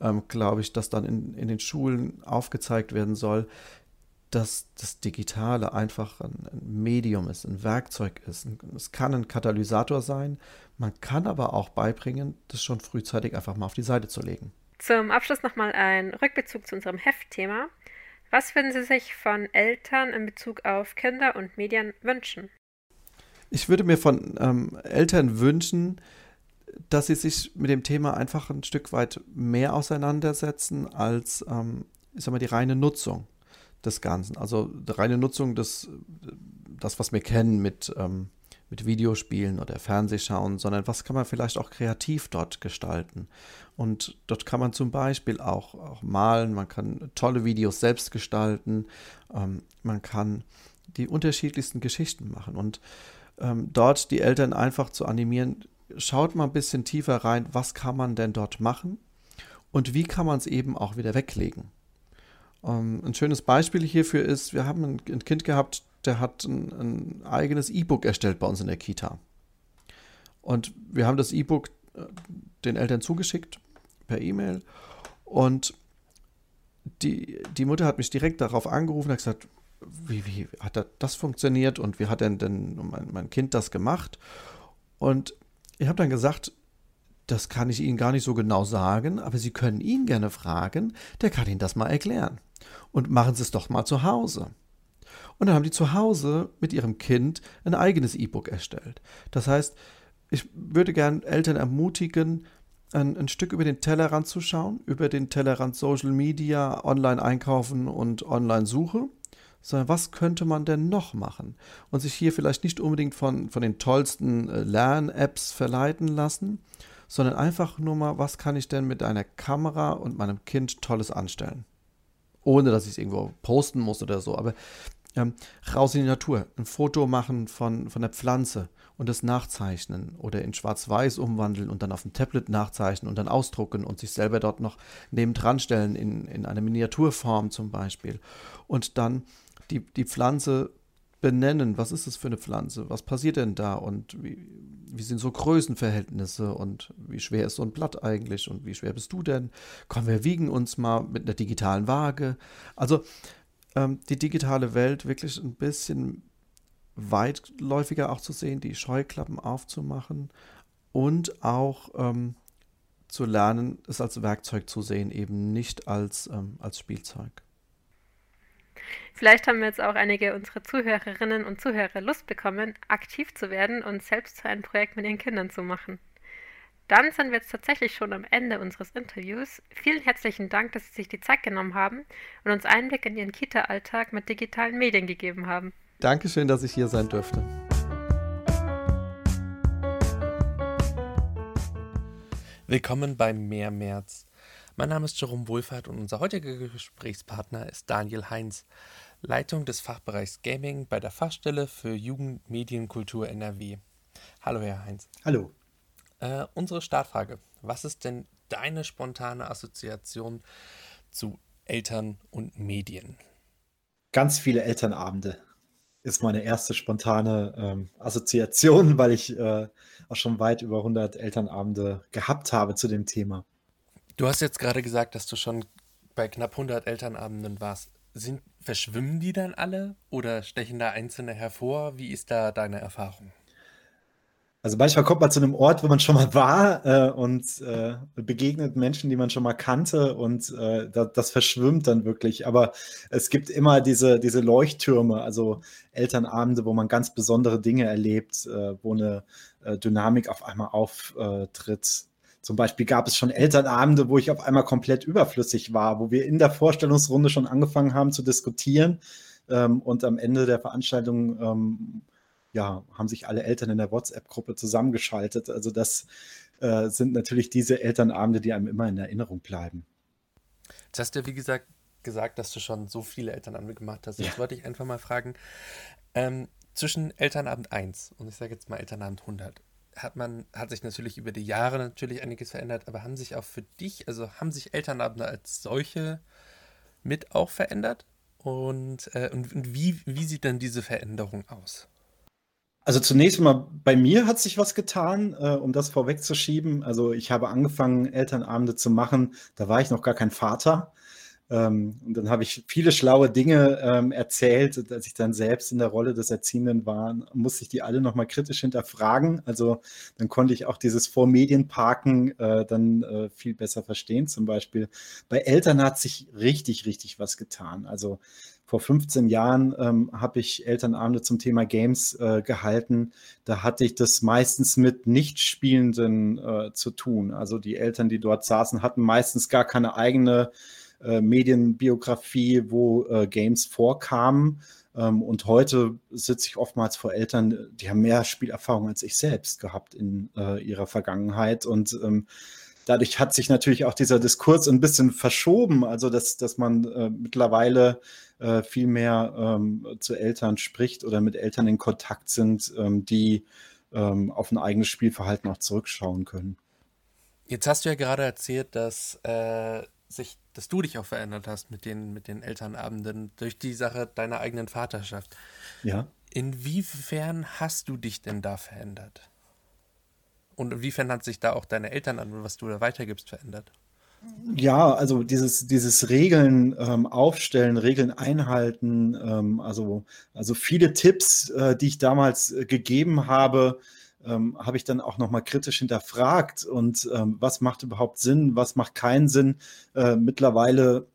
ähm, glaube ich, dass dann in, in den Schulen aufgezeigt werden soll, dass das Digitale einfach ein, ein Medium ist, ein Werkzeug ist. Es kann ein Katalysator sein, man kann aber auch beibringen, das schon frühzeitig einfach mal auf die Seite zu legen. Zum Abschluss nochmal ein Rückbezug zu unserem Heftthema. Was würden Sie sich von Eltern in Bezug auf Kinder und Medien wünschen? Ich würde mir von ähm, Eltern wünschen, dass sie sich mit dem Thema einfach ein Stück weit mehr auseinandersetzen als, ähm, ich sag mal, die reine Nutzung des Ganzen. Also die reine Nutzung des, das, was wir kennen mit, ähm, mit Videospielen oder Fernsehschauen, sondern was kann man vielleicht auch kreativ dort gestalten. Und dort kann man zum Beispiel auch, auch malen, man kann tolle Videos selbst gestalten, ähm, man kann die unterschiedlichsten Geschichten machen und ähm, dort die Eltern einfach zu animieren, schaut mal ein bisschen tiefer rein, was kann man denn dort machen und wie kann man es eben auch wieder weglegen. Ähm, ein schönes Beispiel hierfür ist, wir haben ein Kind gehabt, der hat ein, ein eigenes E-Book erstellt bei uns in der Kita. Und wir haben das E-Book äh, den Eltern zugeschickt per E-Mail und die, die Mutter hat mich direkt darauf angerufen und hat gesagt, wie, wie hat das funktioniert und wie hat denn, denn mein, mein Kind das gemacht? Und ich habe dann gesagt, das kann ich Ihnen gar nicht so genau sagen, aber Sie können ihn gerne fragen, der kann Ihnen das mal erklären. Und machen Sie es doch mal zu Hause. Und dann haben die zu Hause mit ihrem Kind ein eigenes E-Book erstellt. Das heißt, ich würde gern Eltern ermutigen, ein, ein, Stück über den Tellerrand zu schauen, über den Tellerrand Social Media, Online-Einkaufen und Online-Suche sondern was könnte man denn noch machen? Und sich hier vielleicht nicht unbedingt von, von den tollsten äh, Lern-Apps verleiten lassen, sondern einfach nur mal, was kann ich denn mit einer Kamera und meinem Kind Tolles anstellen? Ohne dass ich es irgendwo posten muss oder so, aber ähm, raus in die Natur, ein Foto machen von, von der Pflanze und das nachzeichnen oder in Schwarz-Weiß umwandeln und dann auf dem Tablet nachzeichnen und dann ausdrucken und sich selber dort noch nebendran stellen in, in eine Miniaturform zum Beispiel. Und dann die, die Pflanze benennen. Was ist das für eine Pflanze? Was passiert denn da? Und wie, wie sind so Größenverhältnisse? Und wie schwer ist so ein Blatt eigentlich? Und wie schwer bist du denn? Komm, wir wiegen uns mal mit einer digitalen Waage. Also ähm, die digitale Welt wirklich ein bisschen weitläufiger auch zu sehen, die Scheuklappen aufzumachen und auch ähm, zu lernen, es als Werkzeug zu sehen, eben nicht als, ähm, als Spielzeug. Vielleicht haben jetzt auch einige unserer Zuhörerinnen und Zuhörer Lust bekommen, aktiv zu werden und selbst ein Projekt mit ihren Kindern zu machen. Dann sind wir jetzt tatsächlich schon am Ende unseres Interviews. Vielen herzlichen Dank, dass Sie sich die Zeit genommen haben und uns Einblick in Ihren Kita-Alltag mit digitalen Medien gegeben haben. Dankeschön, dass ich hier sein durfte. Willkommen beim Mehr März. Mein Name ist Jerome Wohlfahrt und unser heutiger Gesprächspartner ist Daniel Heinz, Leitung des Fachbereichs Gaming bei der Fachstelle für Jugend, Medienkultur NRW. Hallo, Herr Heinz. Hallo. Äh, unsere Startfrage: Was ist denn deine spontane Assoziation zu Eltern und Medien? Ganz viele Elternabende ist meine erste spontane ähm, Assoziation, weil ich äh, auch schon weit über 100 Elternabende gehabt habe zu dem Thema. Du hast jetzt gerade gesagt, dass du schon bei knapp 100 Elternabenden warst. Sind, verschwimmen die dann alle oder stechen da einzelne hervor? Wie ist da deine Erfahrung? Also manchmal kommt man zu einem Ort, wo man schon mal war äh, und äh, begegnet Menschen, die man schon mal kannte und äh, das, das, verschwimmt dann wirklich. Aber es gibt immer diese, diese Leuchttürme, also Elternabende, wo man ganz besondere Dinge erlebt, äh, wo eine äh, Dynamik auf einmal auftritt. Zum Beispiel gab es schon Elternabende, wo ich auf einmal komplett überflüssig war, wo wir in der Vorstellungsrunde schon angefangen haben zu diskutieren ähm, und am Ende der Veranstaltung ähm, ja, haben sich alle Eltern in der WhatsApp-Gruppe zusammengeschaltet. Also das äh, sind natürlich diese Elternabende, die einem immer in Erinnerung bleiben. Jetzt hast du ja, wie gesagt, gesagt, dass du schon so viele Elternabende gemacht hast. Jetzt ja. wollte ich einfach mal fragen, ähm, zwischen Elternabend 1 und ich sage jetzt mal Elternabend 100, hat man, hat sich natürlich über die Jahre natürlich einiges verändert, aber haben sich auch für dich, also haben sich Elternabende als solche mit auch verändert? Und, äh, und, und wie, wie sieht dann diese Veränderung aus? Also zunächst mal, bei mir hat sich was getan, äh, um das vorwegzuschieben. Also ich habe angefangen, Elternabende zu machen. Da war ich noch gar kein Vater. Ähm, und dann habe ich viele schlaue Dinge ähm, erzählt. Als ich dann selbst in der Rolle des Erziehenden war, musste ich die alle nochmal kritisch hinterfragen. Also dann konnte ich auch dieses Vormedienparken äh, dann äh, viel besser verstehen. Zum Beispiel bei Eltern hat sich richtig, richtig was getan. Also vor 15 Jahren ähm, habe ich Elternabende zum Thema Games äh, gehalten. Da hatte ich das meistens mit Nichtspielenden äh, zu tun. Also die Eltern, die dort saßen, hatten meistens gar keine eigene äh, Medienbiografie, wo äh, Games vorkamen. Ähm, und heute sitze ich oftmals vor Eltern, die haben mehr Spielerfahrung als ich selbst gehabt in äh, ihrer Vergangenheit. Und ähm, dadurch hat sich natürlich auch dieser Diskurs ein bisschen verschoben, also dass, dass man äh, mittlerweile äh, viel mehr ähm, zu Eltern spricht oder mit Eltern in Kontakt sind, ähm, die ähm, auf ein eigenes Spielverhalten auch zurückschauen können. Jetzt hast du ja gerade erzählt, dass äh, sich, dass du dich auch verändert hast mit den, mit den Elternabenden durch die Sache deiner eigenen Vaterschaft. Ja. Inwiefern hast du dich denn da verändert? Und inwiefern hat sich da auch deine Eltern an, was du da weitergibst, verändert? Ja, also dieses, dieses Regeln ähm, aufstellen, Regeln einhalten, ähm, also, also viele Tipps, äh, die ich damals äh, gegeben habe, ähm, habe ich dann auch nochmal kritisch hinterfragt und ähm, was macht überhaupt Sinn, was macht keinen Sinn. Äh, mittlerweile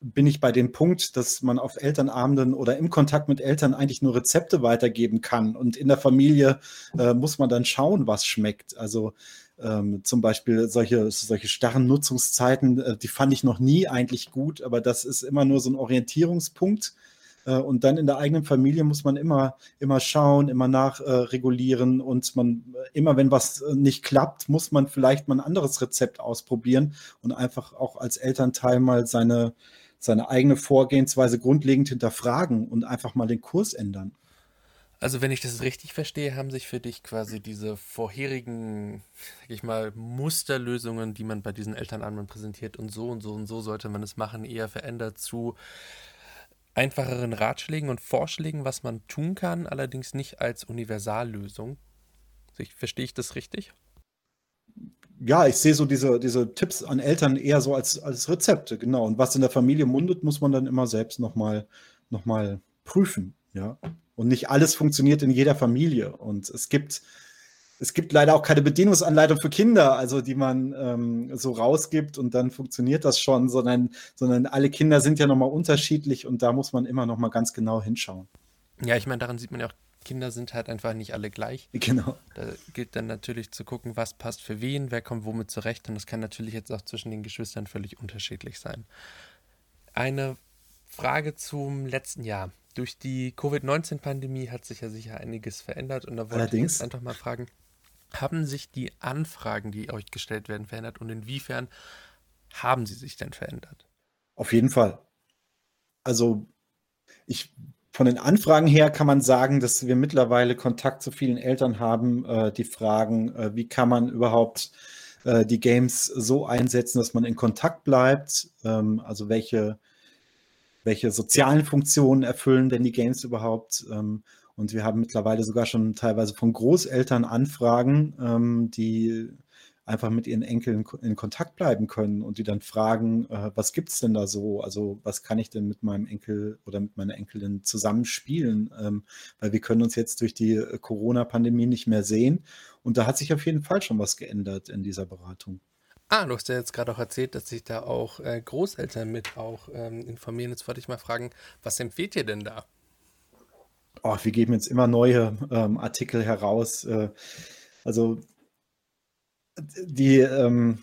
bin ich bei dem Punkt, dass man auf Elternabenden oder im Kontakt mit Eltern eigentlich nur Rezepte weitergeben kann. Und in der Familie äh, muss man dann schauen, was schmeckt. Also ähm, zum Beispiel solche, solche starren Nutzungszeiten, äh, die fand ich noch nie eigentlich gut, aber das ist immer nur so ein Orientierungspunkt. Äh, und dann in der eigenen Familie muss man immer, immer schauen, immer nachregulieren äh, und man, immer wenn was äh, nicht klappt, muss man vielleicht mal ein anderes Rezept ausprobieren und einfach auch als Elternteil mal seine, seine eigene Vorgehensweise grundlegend hinterfragen und einfach mal den Kurs ändern. Also wenn ich das richtig verstehe, haben sich für dich quasi diese vorherigen, sag ich mal, Musterlösungen, die man bei diesen Elternabenden präsentiert und so und so und so sollte man es machen, eher verändert zu einfacheren Ratschlägen und Vorschlägen, was man tun kann, allerdings nicht als Universallösung. Verstehe ich das richtig? Ja, ich sehe so diese, diese Tipps an Eltern eher so als, als Rezepte, genau. Und was in der Familie mundet, muss man dann immer selbst nochmal noch mal prüfen, ja. Und nicht alles funktioniert in jeder Familie. Und es gibt, es gibt leider auch keine Bedienungsanleitung für Kinder, also die man ähm, so rausgibt und dann funktioniert das schon, sondern, sondern alle Kinder sind ja nochmal unterschiedlich und da muss man immer nochmal ganz genau hinschauen. Ja, ich meine, daran sieht man ja auch Kinder sind halt einfach nicht alle gleich. Genau. Da gilt dann natürlich zu gucken, was passt für wen, wer kommt womit zurecht. Und das kann natürlich jetzt auch zwischen den Geschwistern völlig unterschiedlich sein. Eine Frage zum letzten Jahr. Durch die Covid-19-Pandemie hat sich ja sicher einiges verändert. Und da wollte Allerdings. ich jetzt einfach mal fragen, haben sich die Anfragen, die euch gestellt werden, verändert? Und inwiefern haben sie sich denn verändert? Auf jeden Fall. Also ich von den Anfragen her kann man sagen, dass wir mittlerweile Kontakt zu vielen Eltern haben, äh, die fragen, äh, wie kann man überhaupt äh, die Games so einsetzen, dass man in Kontakt bleibt. Ähm, also welche, welche sozialen Funktionen erfüllen denn die Games überhaupt? Ähm, und wir haben mittlerweile sogar schon teilweise von Großeltern Anfragen, ähm, die einfach mit ihren Enkeln in Kontakt bleiben können und die dann fragen, äh, was gibt es denn da so? Also was kann ich denn mit meinem Enkel oder mit meiner Enkelin zusammenspielen? Ähm, weil wir können uns jetzt durch die äh, Corona-Pandemie nicht mehr sehen. Und da hat sich auf jeden Fall schon was geändert in dieser Beratung. Ah, du hast ja jetzt gerade auch erzählt, dass sich da auch äh, Großeltern mit auch ähm, informieren. Jetzt wollte ich mal fragen, was empfiehlt ihr denn da? Oh, wir geben jetzt immer neue ähm, Artikel heraus. Äh, also die, ähm,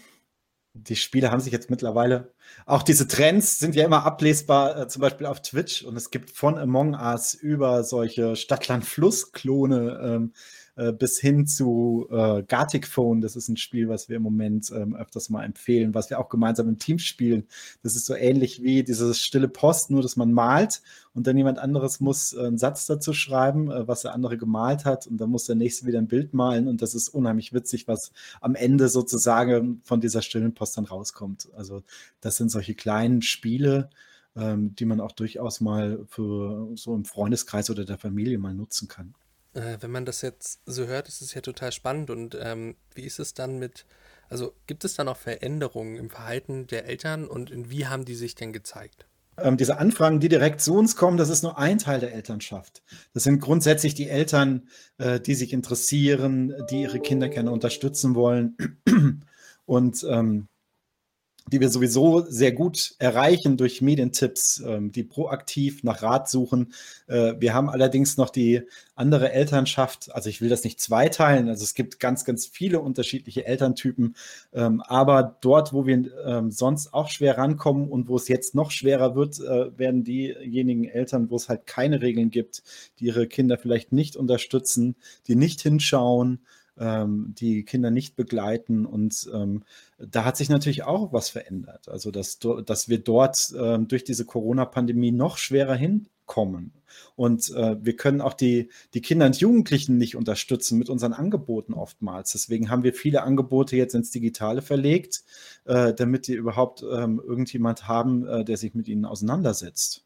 die Spiele haben sich jetzt mittlerweile, auch diese Trends sind ja immer ablesbar, äh, zum Beispiel auf Twitch. Und es gibt von Among Us über solche Stadtland-Fluss-Klone. Ähm, äh, bis hin zu äh, Gartic Phone. Das ist ein Spiel, was wir im Moment ähm, öfters mal empfehlen, was wir auch gemeinsam im Team spielen. Das ist so ähnlich wie dieses stille Post, nur dass man malt und dann jemand anderes muss äh, einen Satz dazu schreiben, äh, was der andere gemalt hat und dann muss der nächste wieder ein Bild malen und das ist unheimlich witzig, was am Ende sozusagen von dieser stillen Post dann rauskommt. Also das sind solche kleinen Spiele, ähm, die man auch durchaus mal für so im Freundeskreis oder der Familie mal nutzen kann. Äh, wenn man das jetzt so hört, ist es ja total spannend. Und ähm, wie ist es dann mit, also gibt es dann auch Veränderungen im Verhalten der Eltern und in wie haben die sich denn gezeigt? Ähm, diese Anfragen, die direkt zu uns kommen, das ist nur ein Teil der Elternschaft. Das sind grundsätzlich die Eltern, äh, die sich interessieren, die ihre Kinder gerne unterstützen wollen. Und ähm, die wir sowieso sehr gut erreichen durch Medientipps, ähm, die proaktiv nach Rat suchen. Äh, wir haben allerdings noch die andere Elternschaft. Also ich will das nicht zweiteilen. Also es gibt ganz, ganz viele unterschiedliche Elterntypen. Ähm, aber dort, wo wir ähm, sonst auch schwer rankommen und wo es jetzt noch schwerer wird, äh, werden diejenigen Eltern, wo es halt keine Regeln gibt, die ihre Kinder vielleicht nicht unterstützen, die nicht hinschauen, die Kinder nicht begleiten. Und ähm, da hat sich natürlich auch was verändert. Also, dass, dass wir dort ähm, durch diese Corona-Pandemie noch schwerer hinkommen. Und äh, wir können auch die, die Kinder und Jugendlichen nicht unterstützen mit unseren Angeboten oftmals. Deswegen haben wir viele Angebote jetzt ins Digitale verlegt, äh, damit die überhaupt ähm, irgendjemand haben, äh, der sich mit ihnen auseinandersetzt.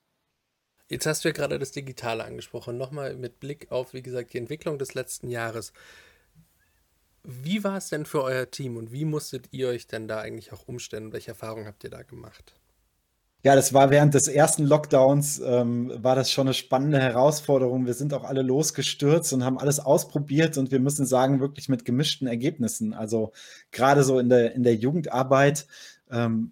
Jetzt hast du ja gerade das Digitale angesprochen. Nochmal mit Blick auf, wie gesagt, die Entwicklung des letzten Jahres. Wie war es denn für euer Team und wie musstet ihr euch denn da eigentlich auch umstellen? Welche Erfahrungen habt ihr da gemacht? Ja, das war während des ersten Lockdowns, ähm, war das schon eine spannende Herausforderung. Wir sind auch alle losgestürzt und haben alles ausprobiert und wir müssen sagen, wirklich mit gemischten Ergebnissen. Also gerade so in der, in der Jugendarbeit ähm,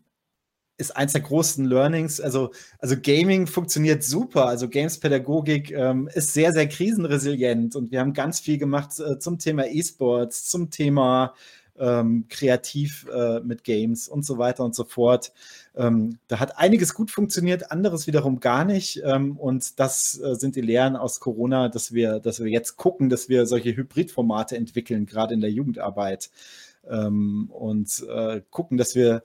ist eins der großen Learnings. Also, also Gaming funktioniert super. Also Games-Pädagogik ähm, ist sehr, sehr krisenresilient und wir haben ganz viel gemacht äh, zum Thema E-Sports, zum Thema ähm, kreativ äh, mit Games und so weiter und so fort. Ähm, da hat einiges gut funktioniert, anderes wiederum gar nicht. Ähm, und das äh, sind die Lehren aus Corona, dass wir, dass wir jetzt gucken, dass wir solche Hybridformate entwickeln, gerade in der Jugendarbeit. Ähm, und äh, gucken, dass wir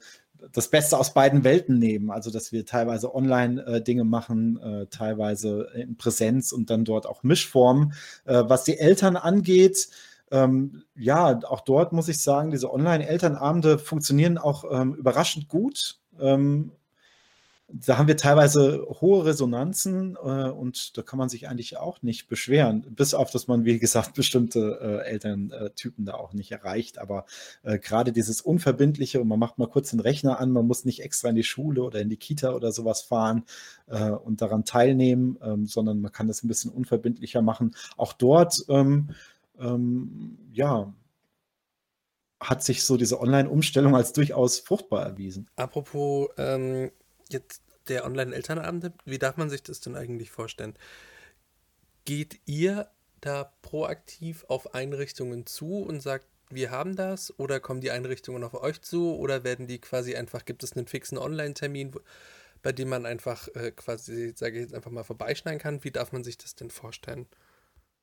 das Beste aus beiden Welten nehmen. Also, dass wir teilweise online äh, Dinge machen, äh, teilweise in Präsenz und dann dort auch Mischformen. Äh, was die Eltern angeht, ähm, ja, auch dort muss ich sagen, diese Online-Elternabende funktionieren auch ähm, überraschend gut. Ähm, da haben wir teilweise hohe Resonanzen äh, und da kann man sich eigentlich auch nicht beschweren, bis auf, dass man, wie gesagt, bestimmte äh, Elterntypen da auch nicht erreicht. Aber äh, gerade dieses Unverbindliche und man macht mal kurz den Rechner an, man muss nicht extra in die Schule oder in die Kita oder sowas fahren äh, und daran teilnehmen, ähm, sondern man kann das ein bisschen unverbindlicher machen. Auch dort, ähm, ähm, ja, hat sich so diese Online-Umstellung als durchaus fruchtbar erwiesen. Apropos ähm, jetzt der Online-Elternabend, wie darf man sich das denn eigentlich vorstellen? Geht ihr da proaktiv auf Einrichtungen zu und sagt, wir haben das? Oder kommen die Einrichtungen auf euch zu? Oder werden die quasi einfach, gibt es einen fixen Online-Termin, bei dem man einfach äh, quasi, sage ich jetzt einfach mal, vorbeischneiden kann? Wie darf man sich das denn vorstellen?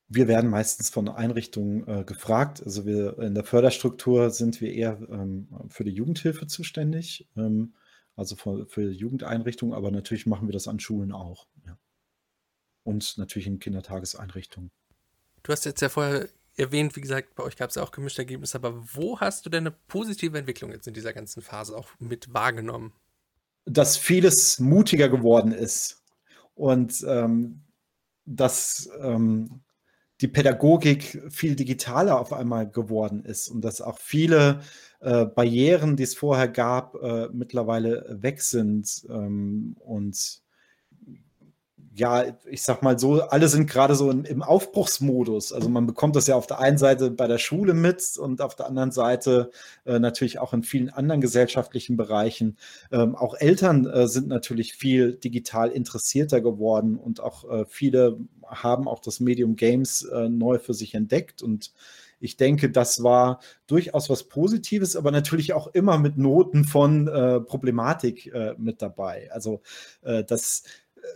Wir werden meistens von Einrichtungen äh, gefragt. Also wir in der Förderstruktur sind wir eher ähm, für die Jugendhilfe zuständig. Ähm, also für, für Jugendeinrichtungen, aber natürlich machen wir das an Schulen auch. Ja. Und natürlich in Kindertageseinrichtungen. Du hast jetzt ja vorher erwähnt, wie gesagt, bei euch gab es auch gemischte Ergebnisse, aber wo hast du denn eine positive Entwicklung jetzt in dieser ganzen Phase auch mit wahrgenommen? Dass vieles mutiger geworden ist und ähm, dass ähm, die Pädagogik viel digitaler auf einmal geworden ist und dass auch viele äh, Barrieren, die es vorher gab, äh, mittlerweile weg sind. Ähm, und ja, ich sag mal so, alle sind gerade so im, im, Aufbruchsmodus. Also man bekommt das ja auf der einen Seite bei der Schule mit und auf der anderen Seite äh, natürlich auch in vielen anderen gesellschaftlichen Bereichen. Ähm, auch Eltern äh, sind natürlich viel digital interessierter geworden und auch äh, viele haben auch das Medium Games äh, neu für sich entdeckt und ich denke, das war durchaus was Positives, aber natürlich auch immer mit Noten von äh, Problematik äh, mit dabei. Also das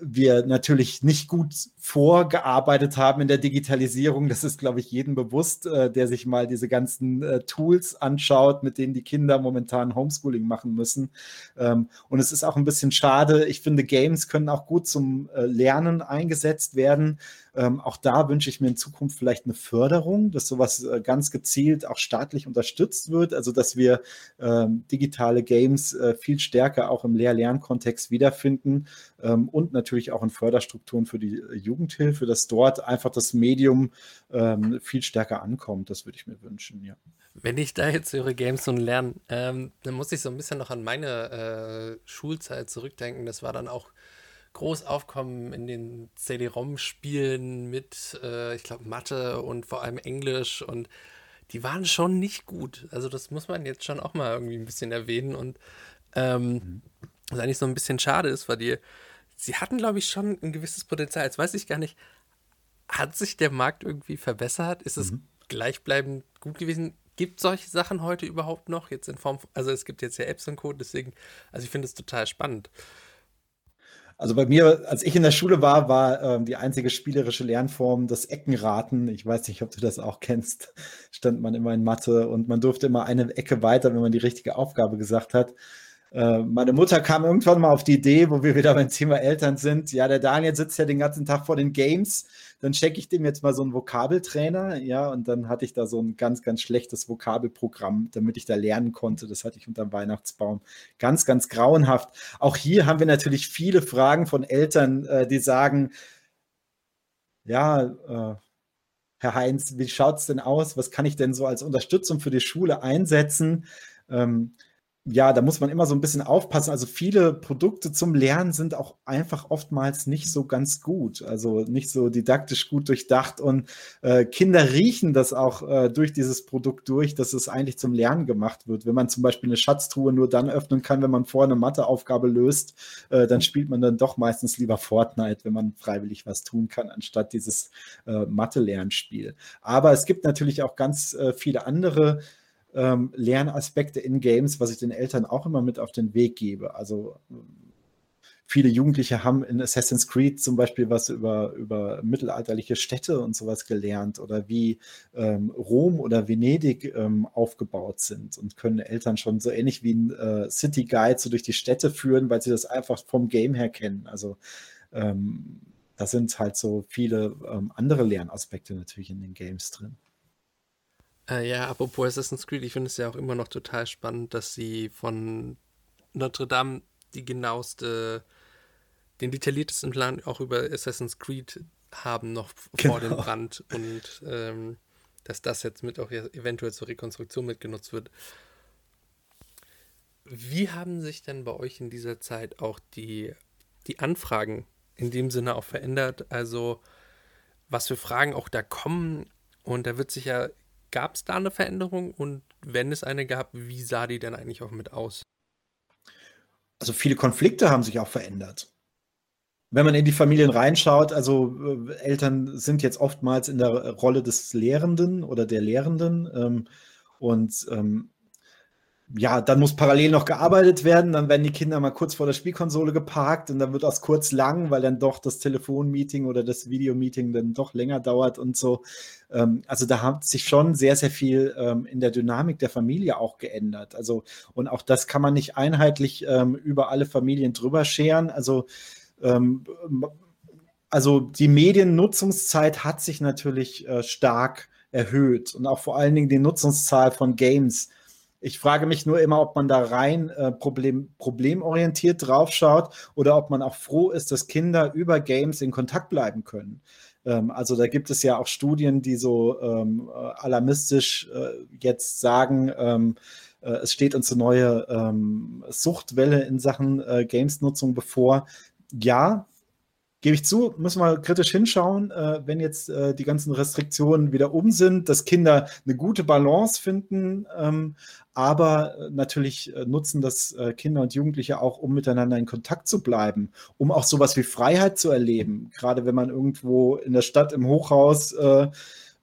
wir natürlich nicht gut vorgearbeitet haben in der Digitalisierung. Das ist, glaube ich, jedem bewusst, äh, der sich mal diese ganzen äh, Tools anschaut, mit denen die Kinder momentan Homeschooling machen müssen. Ähm, und es ist auch ein bisschen schade. Ich finde, Games können auch gut zum äh, Lernen eingesetzt werden. Ähm, auch da wünsche ich mir in Zukunft vielleicht eine Förderung, dass sowas äh, ganz gezielt auch staatlich unterstützt wird, also dass wir ähm, digitale Games äh, viel stärker auch im Lehr-Lernkontext wiederfinden ähm, und natürlich auch in Förderstrukturen für die äh, Jugendhilfe, dass dort einfach das Medium ähm, viel stärker ankommt. Das würde ich mir wünschen, ja. Wenn ich da jetzt höre Games und Lernen, ähm, dann muss ich so ein bisschen noch an meine äh, Schulzeit zurückdenken. Das war dann auch groß aufkommen in den CD-ROM-Spielen mit, äh, ich glaube, Mathe und vor allem Englisch und die waren schon nicht gut. Also das muss man jetzt schon auch mal irgendwie ein bisschen erwähnen und ähm, mhm. was eigentlich so ein bisschen schade ist, weil die, sie hatten, glaube ich, schon ein gewisses Potenzial. Jetzt weiß ich gar nicht, hat sich der Markt irgendwie verbessert? Ist es mhm. gleichbleibend gut gewesen? Gibt solche Sachen heute überhaupt noch? Jetzt in Form, also es gibt jetzt ja Apps und Code, deswegen, also ich finde es total spannend. Also bei mir, als ich in der Schule war, war ähm, die einzige spielerische Lernform das Eckenraten. Ich weiß nicht, ob du das auch kennst. Stand man immer in Mathe und man durfte immer eine Ecke weiter, wenn man die richtige Aufgabe gesagt hat. Äh, meine Mutter kam irgendwann mal auf die Idee, wo wir wieder beim Thema Eltern sind. Ja, der Daniel sitzt ja den ganzen Tag vor den Games. Dann checke ich dem jetzt mal so einen Vokabeltrainer. Ja, und dann hatte ich da so ein ganz, ganz schlechtes Vokabelprogramm, damit ich da lernen konnte. Das hatte ich unter dem Weihnachtsbaum. Ganz, ganz grauenhaft. Auch hier haben wir natürlich viele Fragen von Eltern, äh, die sagen, ja, äh, Herr Heinz, wie schaut es denn aus? Was kann ich denn so als Unterstützung für die Schule einsetzen? Ähm, ja, da muss man immer so ein bisschen aufpassen. Also viele Produkte zum Lernen sind auch einfach oftmals nicht so ganz gut, also nicht so didaktisch gut durchdacht. Und äh, Kinder riechen das auch äh, durch dieses Produkt durch, dass es eigentlich zum Lernen gemacht wird. Wenn man zum Beispiel eine Schatztruhe nur dann öffnen kann, wenn man vorher eine Matheaufgabe löst, äh, dann spielt man dann doch meistens lieber Fortnite, wenn man freiwillig was tun kann, anstatt dieses äh, Mathe-Lernspiel. Aber es gibt natürlich auch ganz äh, viele andere ähm, Lernaspekte in Games, was ich den Eltern auch immer mit auf den Weg gebe. Also viele Jugendliche haben in Assassin's Creed zum Beispiel was über, über mittelalterliche Städte und sowas gelernt oder wie ähm, Rom oder Venedig ähm, aufgebaut sind und können Eltern schon so ähnlich wie ein äh, City Guide so durch die Städte führen, weil sie das einfach vom Game her kennen. Also ähm, da sind halt so viele ähm, andere Lernaspekte natürlich in den Games drin. Äh, ja, apropos Assassin's Creed, ich finde es ja auch immer noch total spannend, dass sie von Notre Dame die genaueste, den detailliertesten Plan auch über Assassin's Creed haben, noch genau. vor dem genau. Brand und ähm, dass das jetzt mit auch eventuell zur Rekonstruktion mitgenutzt wird. Wie haben sich denn bei euch in dieser Zeit auch die, die Anfragen in dem Sinne auch verändert? Also, was für Fragen auch da kommen? Und da wird sich ja Gab es da eine Veränderung und wenn es eine gab, wie sah die denn eigentlich auch mit aus? Also viele Konflikte haben sich auch verändert. Wenn man in die Familien reinschaut, also äh, Eltern sind jetzt oftmals in der Rolle des Lehrenden oder der Lehrenden ähm, und ähm, ja, dann muss parallel noch gearbeitet werden, dann werden die Kinder mal kurz vor der Spielkonsole geparkt und dann wird das kurz lang, weil dann doch das Telefonmeeting oder das Videomeeting dann doch länger dauert und so. Ähm, also da hat sich schon sehr, sehr viel ähm, in der Dynamik der Familie auch geändert. Also, und auch das kann man nicht einheitlich ähm, über alle Familien drüber scheren. Also, also die Mediennutzungszeit hat sich natürlich äh, stark erhöht und auch vor allen Dingen die Nutzungszahl von Games ich frage mich nur immer, ob man da rein äh, problem, problemorientiert draufschaut oder ob man auch froh ist, dass Kinder über Games in Kontakt bleiben können. Ähm, also da gibt es ja auch Studien, die so ähm, äh, alarmistisch äh, jetzt sagen, ähm, äh, es steht uns eine neue ähm, Suchtwelle in Sachen äh, Games-Nutzung bevor. Ja, gebe ich zu, müssen wir kritisch hinschauen, äh, wenn jetzt äh, die ganzen Restriktionen wieder um sind, dass Kinder eine gute Balance finden, ähm, aber äh, natürlich äh, nutzen das äh, Kinder und Jugendliche auch, um miteinander in Kontakt zu bleiben, um auch sowas wie Freiheit zu erleben. Gerade wenn man irgendwo in der Stadt im Hochhaus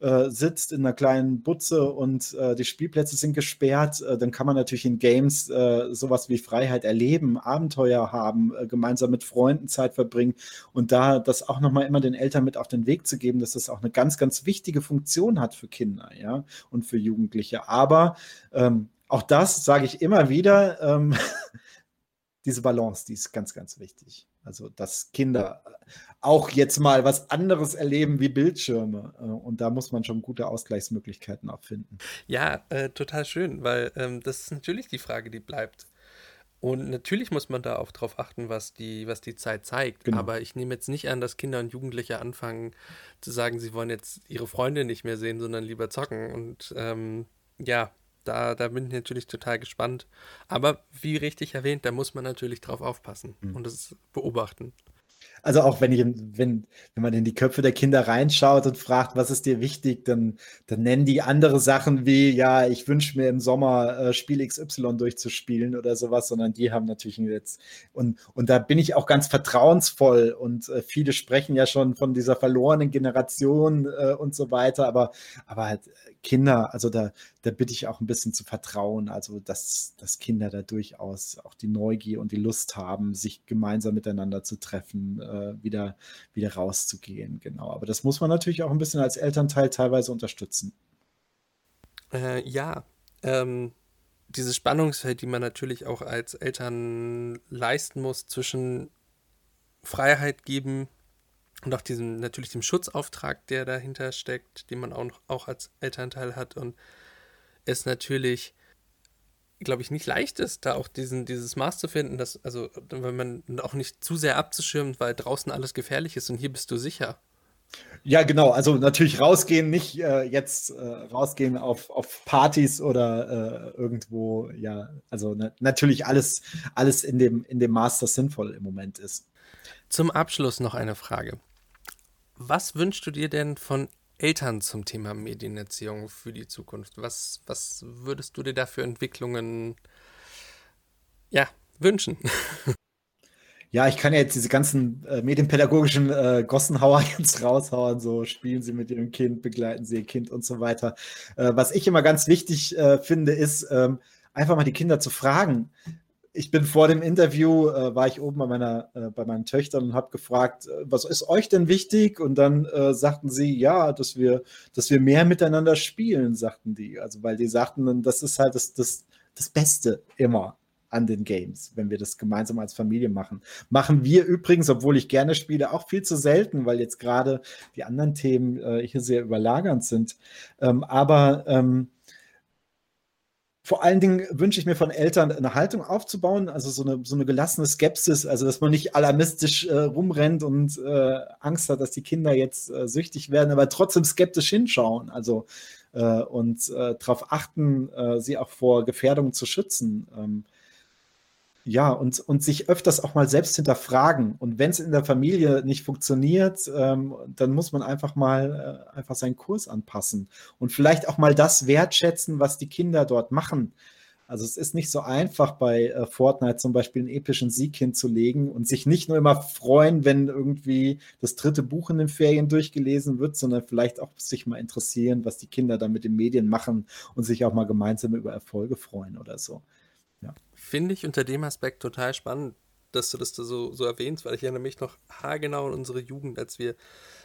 äh, sitzt in einer kleinen Butze und äh, die Spielplätze sind gesperrt, äh, dann kann man natürlich in Games äh, sowas wie Freiheit erleben, Abenteuer haben, äh, gemeinsam mit Freunden Zeit verbringen und da das auch nochmal immer den Eltern mit auf den Weg zu geben, dass das auch eine ganz, ganz wichtige Funktion hat für Kinder, ja, und für Jugendliche. Aber ähm, auch das sage ich immer wieder, ähm, diese Balance, die ist ganz, ganz wichtig. Also, dass Kinder auch jetzt mal was anderes erleben wie Bildschirme. Äh, und da muss man schon gute Ausgleichsmöglichkeiten auch finden. Ja, äh, total schön, weil ähm, das ist natürlich die Frage, die bleibt. Und natürlich muss man da auch drauf achten, was die, was die Zeit zeigt. Genau. Aber ich nehme jetzt nicht an, dass Kinder und Jugendliche anfangen zu sagen, sie wollen jetzt ihre Freunde nicht mehr sehen, sondern lieber zocken. Und ähm, ja, da, da bin ich natürlich total gespannt. Aber wie richtig erwähnt, da muss man natürlich drauf aufpassen mhm. und das beobachten. Also auch wenn ich, wenn, wenn man in die Köpfe der Kinder reinschaut und fragt, was ist dir wichtig, dann, dann nennen die andere Sachen wie, ja, ich wünsche mir im Sommer äh, Spiel XY durchzuspielen oder sowas, sondern die haben natürlich jetzt, und, und da bin ich auch ganz vertrauensvoll und äh, viele sprechen ja schon von dieser verlorenen Generation äh, und so weiter, aber, aber halt Kinder, also da, da bitte ich auch ein bisschen zu vertrauen, also dass, dass Kinder da durchaus auch die Neugier und die Lust haben, sich gemeinsam miteinander zu treffen, äh, wieder, wieder rauszugehen, genau. Aber das muss man natürlich auch ein bisschen als Elternteil teilweise unterstützen. Äh, ja, ähm, dieses Spannungsfeld, die man natürlich auch als Eltern leisten muss zwischen Freiheit geben und auch diesem, natürlich dem Schutzauftrag, der dahinter steckt, den man auch, auch als Elternteil hat und es natürlich, glaube ich, nicht leicht ist, da auch diesen, dieses Maß zu finden, dass, also, wenn man auch nicht zu sehr abzuschirmen, weil draußen alles gefährlich ist und hier bist du sicher. Ja, genau. Also natürlich rausgehen, nicht äh, jetzt äh, rausgehen auf, auf Partys oder äh, irgendwo, ja, also na natürlich alles, alles in dem, in dem Maß, das sinnvoll im Moment ist. Zum Abschluss noch eine Frage. Was wünschst du dir denn von Eltern zum Thema Medienerziehung für die Zukunft? Was, was würdest du dir da für Entwicklungen ja, wünschen? Ja, ich kann ja jetzt diese ganzen äh, medienpädagogischen äh, Gossenhauer jetzt raushauen, so spielen Sie mit Ihrem Kind, begleiten Sie Ihr Kind und so weiter. Äh, was ich immer ganz wichtig äh, finde, ist ähm, einfach mal die Kinder zu fragen, ich bin vor dem Interview, äh, war ich oben bei, meiner, äh, bei meinen Töchtern und habe gefragt, äh, was ist euch denn wichtig? Und dann äh, sagten sie, ja, dass wir, dass wir mehr miteinander spielen, sagten die. Also weil die sagten, das ist halt das, das, das Beste immer an den Games, wenn wir das gemeinsam als Familie machen. Machen wir übrigens, obwohl ich gerne spiele, auch viel zu selten, weil jetzt gerade die anderen Themen äh, hier sehr überlagernd sind. Ähm, aber ähm, vor allen Dingen wünsche ich mir von Eltern eine Haltung aufzubauen, also so eine, so eine gelassene Skepsis, also dass man nicht alarmistisch äh, rumrennt und äh, Angst hat, dass die Kinder jetzt äh, süchtig werden, aber trotzdem skeptisch hinschauen, also äh, und äh, darauf achten, äh, sie auch vor Gefährdungen zu schützen. Ähm, ja, und, und sich öfters auch mal selbst hinterfragen. Und wenn es in der Familie nicht funktioniert, ähm, dann muss man einfach mal äh, einfach seinen Kurs anpassen und vielleicht auch mal das wertschätzen, was die Kinder dort machen. Also es ist nicht so einfach bei äh, Fortnite zum Beispiel einen epischen Sieg hinzulegen und sich nicht nur immer freuen, wenn irgendwie das dritte Buch in den Ferien durchgelesen wird, sondern vielleicht auch sich mal interessieren, was die Kinder da mit den Medien machen und sich auch mal gemeinsam über Erfolge freuen oder so. Finde ich unter dem Aspekt total spannend, dass du das so, so erwähnst, weil ich erinnere mich noch haargenau an unsere Jugend, als wir,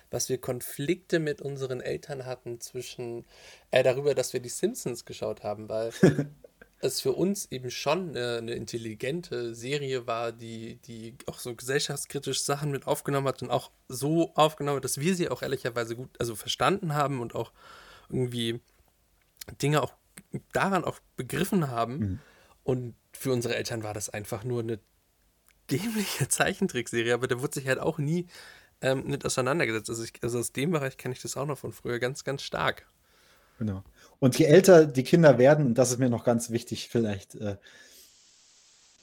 was wir Konflikte mit unseren Eltern hatten zwischen, äh, darüber, dass wir die Simpsons geschaut haben, weil es für uns eben schon eine, eine, intelligente Serie war, die, die auch so gesellschaftskritisch Sachen mit aufgenommen hat und auch so aufgenommen hat, dass wir sie auch ehrlicherweise gut, also verstanden haben und auch irgendwie Dinge auch daran auch begriffen haben. Mhm und für unsere Eltern war das einfach nur eine dämliche Zeichentrickserie, aber da wurde sich halt auch nie ähm, nicht auseinandergesetzt. Also, ich, also aus dem Bereich kenne ich das auch noch von früher ganz, ganz stark. Genau. Und je älter die Kinder werden, und das ist mir noch ganz wichtig, vielleicht, äh,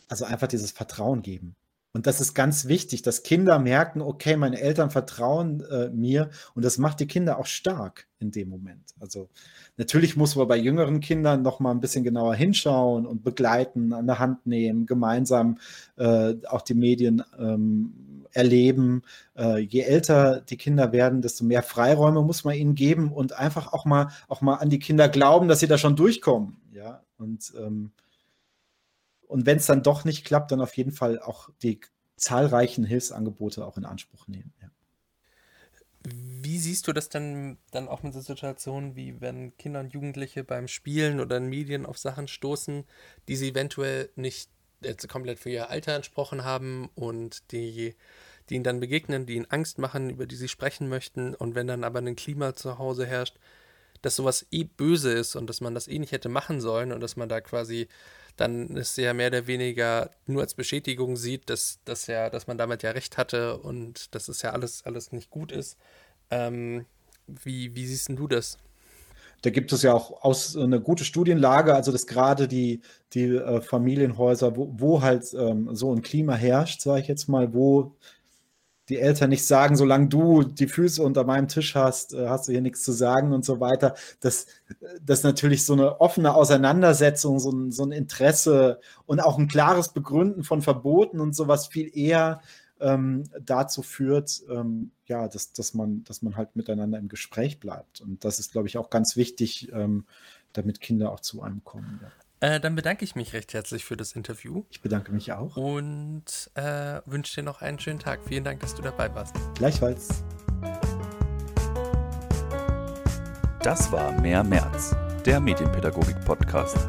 also einfach dieses Vertrauen geben. Und das ist ganz wichtig, dass Kinder merken, okay, meine Eltern vertrauen äh, mir und das macht die Kinder auch stark in dem Moment. Also natürlich muss man bei jüngeren Kindern noch mal ein bisschen genauer hinschauen und begleiten, an der Hand nehmen, gemeinsam äh, auch die Medien ähm, erleben. Äh, je älter die Kinder werden, desto mehr Freiräume muss man ihnen geben und einfach auch mal auch mal an die Kinder glauben, dass sie da schon durchkommen. Ja und ähm, und wenn es dann doch nicht klappt, dann auf jeden Fall auch die zahlreichen Hilfsangebote auch in Anspruch nehmen. Ja. Wie siehst du das denn dann auch mit so Situationen, wie wenn Kinder und Jugendliche beim Spielen oder in Medien auf Sachen stoßen, die sie eventuell nicht jetzt komplett für ihr Alter entsprochen haben und die, die ihnen dann begegnen, die ihnen Angst machen, über die sie sprechen möchten und wenn dann aber ein Klima zu Hause herrscht, dass sowas eh böse ist und dass man das eh nicht hätte machen sollen und dass man da quasi dann es ja mehr oder weniger nur als Beschädigung sieht, dass, dass, ja, dass man damit ja recht hatte und dass es ja alles, alles nicht gut ist. Ähm, wie, wie siehst du das? Da gibt es ja auch aus, eine gute Studienlage, also dass gerade die, die äh, Familienhäuser, wo, wo halt ähm, so ein Klima herrscht, sage ich jetzt mal, wo die Eltern nicht sagen, solange du die Füße unter meinem Tisch hast, äh, hast du hier nichts zu sagen und so weiter. Das, das natürlich so eine offene Auseinandersetzung, so ein, so ein Interesse und auch ein klares Begründen von Verboten und sowas viel eher ähm, dazu führt, ähm, ja, dass, dass, man, dass man halt miteinander im Gespräch bleibt. Und das ist, glaube ich, auch ganz wichtig, ähm, damit Kinder auch zu einem kommen. Ja. Äh, dann bedanke ich mich recht herzlich für das Interview. Ich bedanke mich auch. Und äh, wünsche dir noch einen schönen Tag. Vielen Dank, dass du dabei warst. Gleichfalls. Das war Mehr März, der Medienpädagogik-Podcast.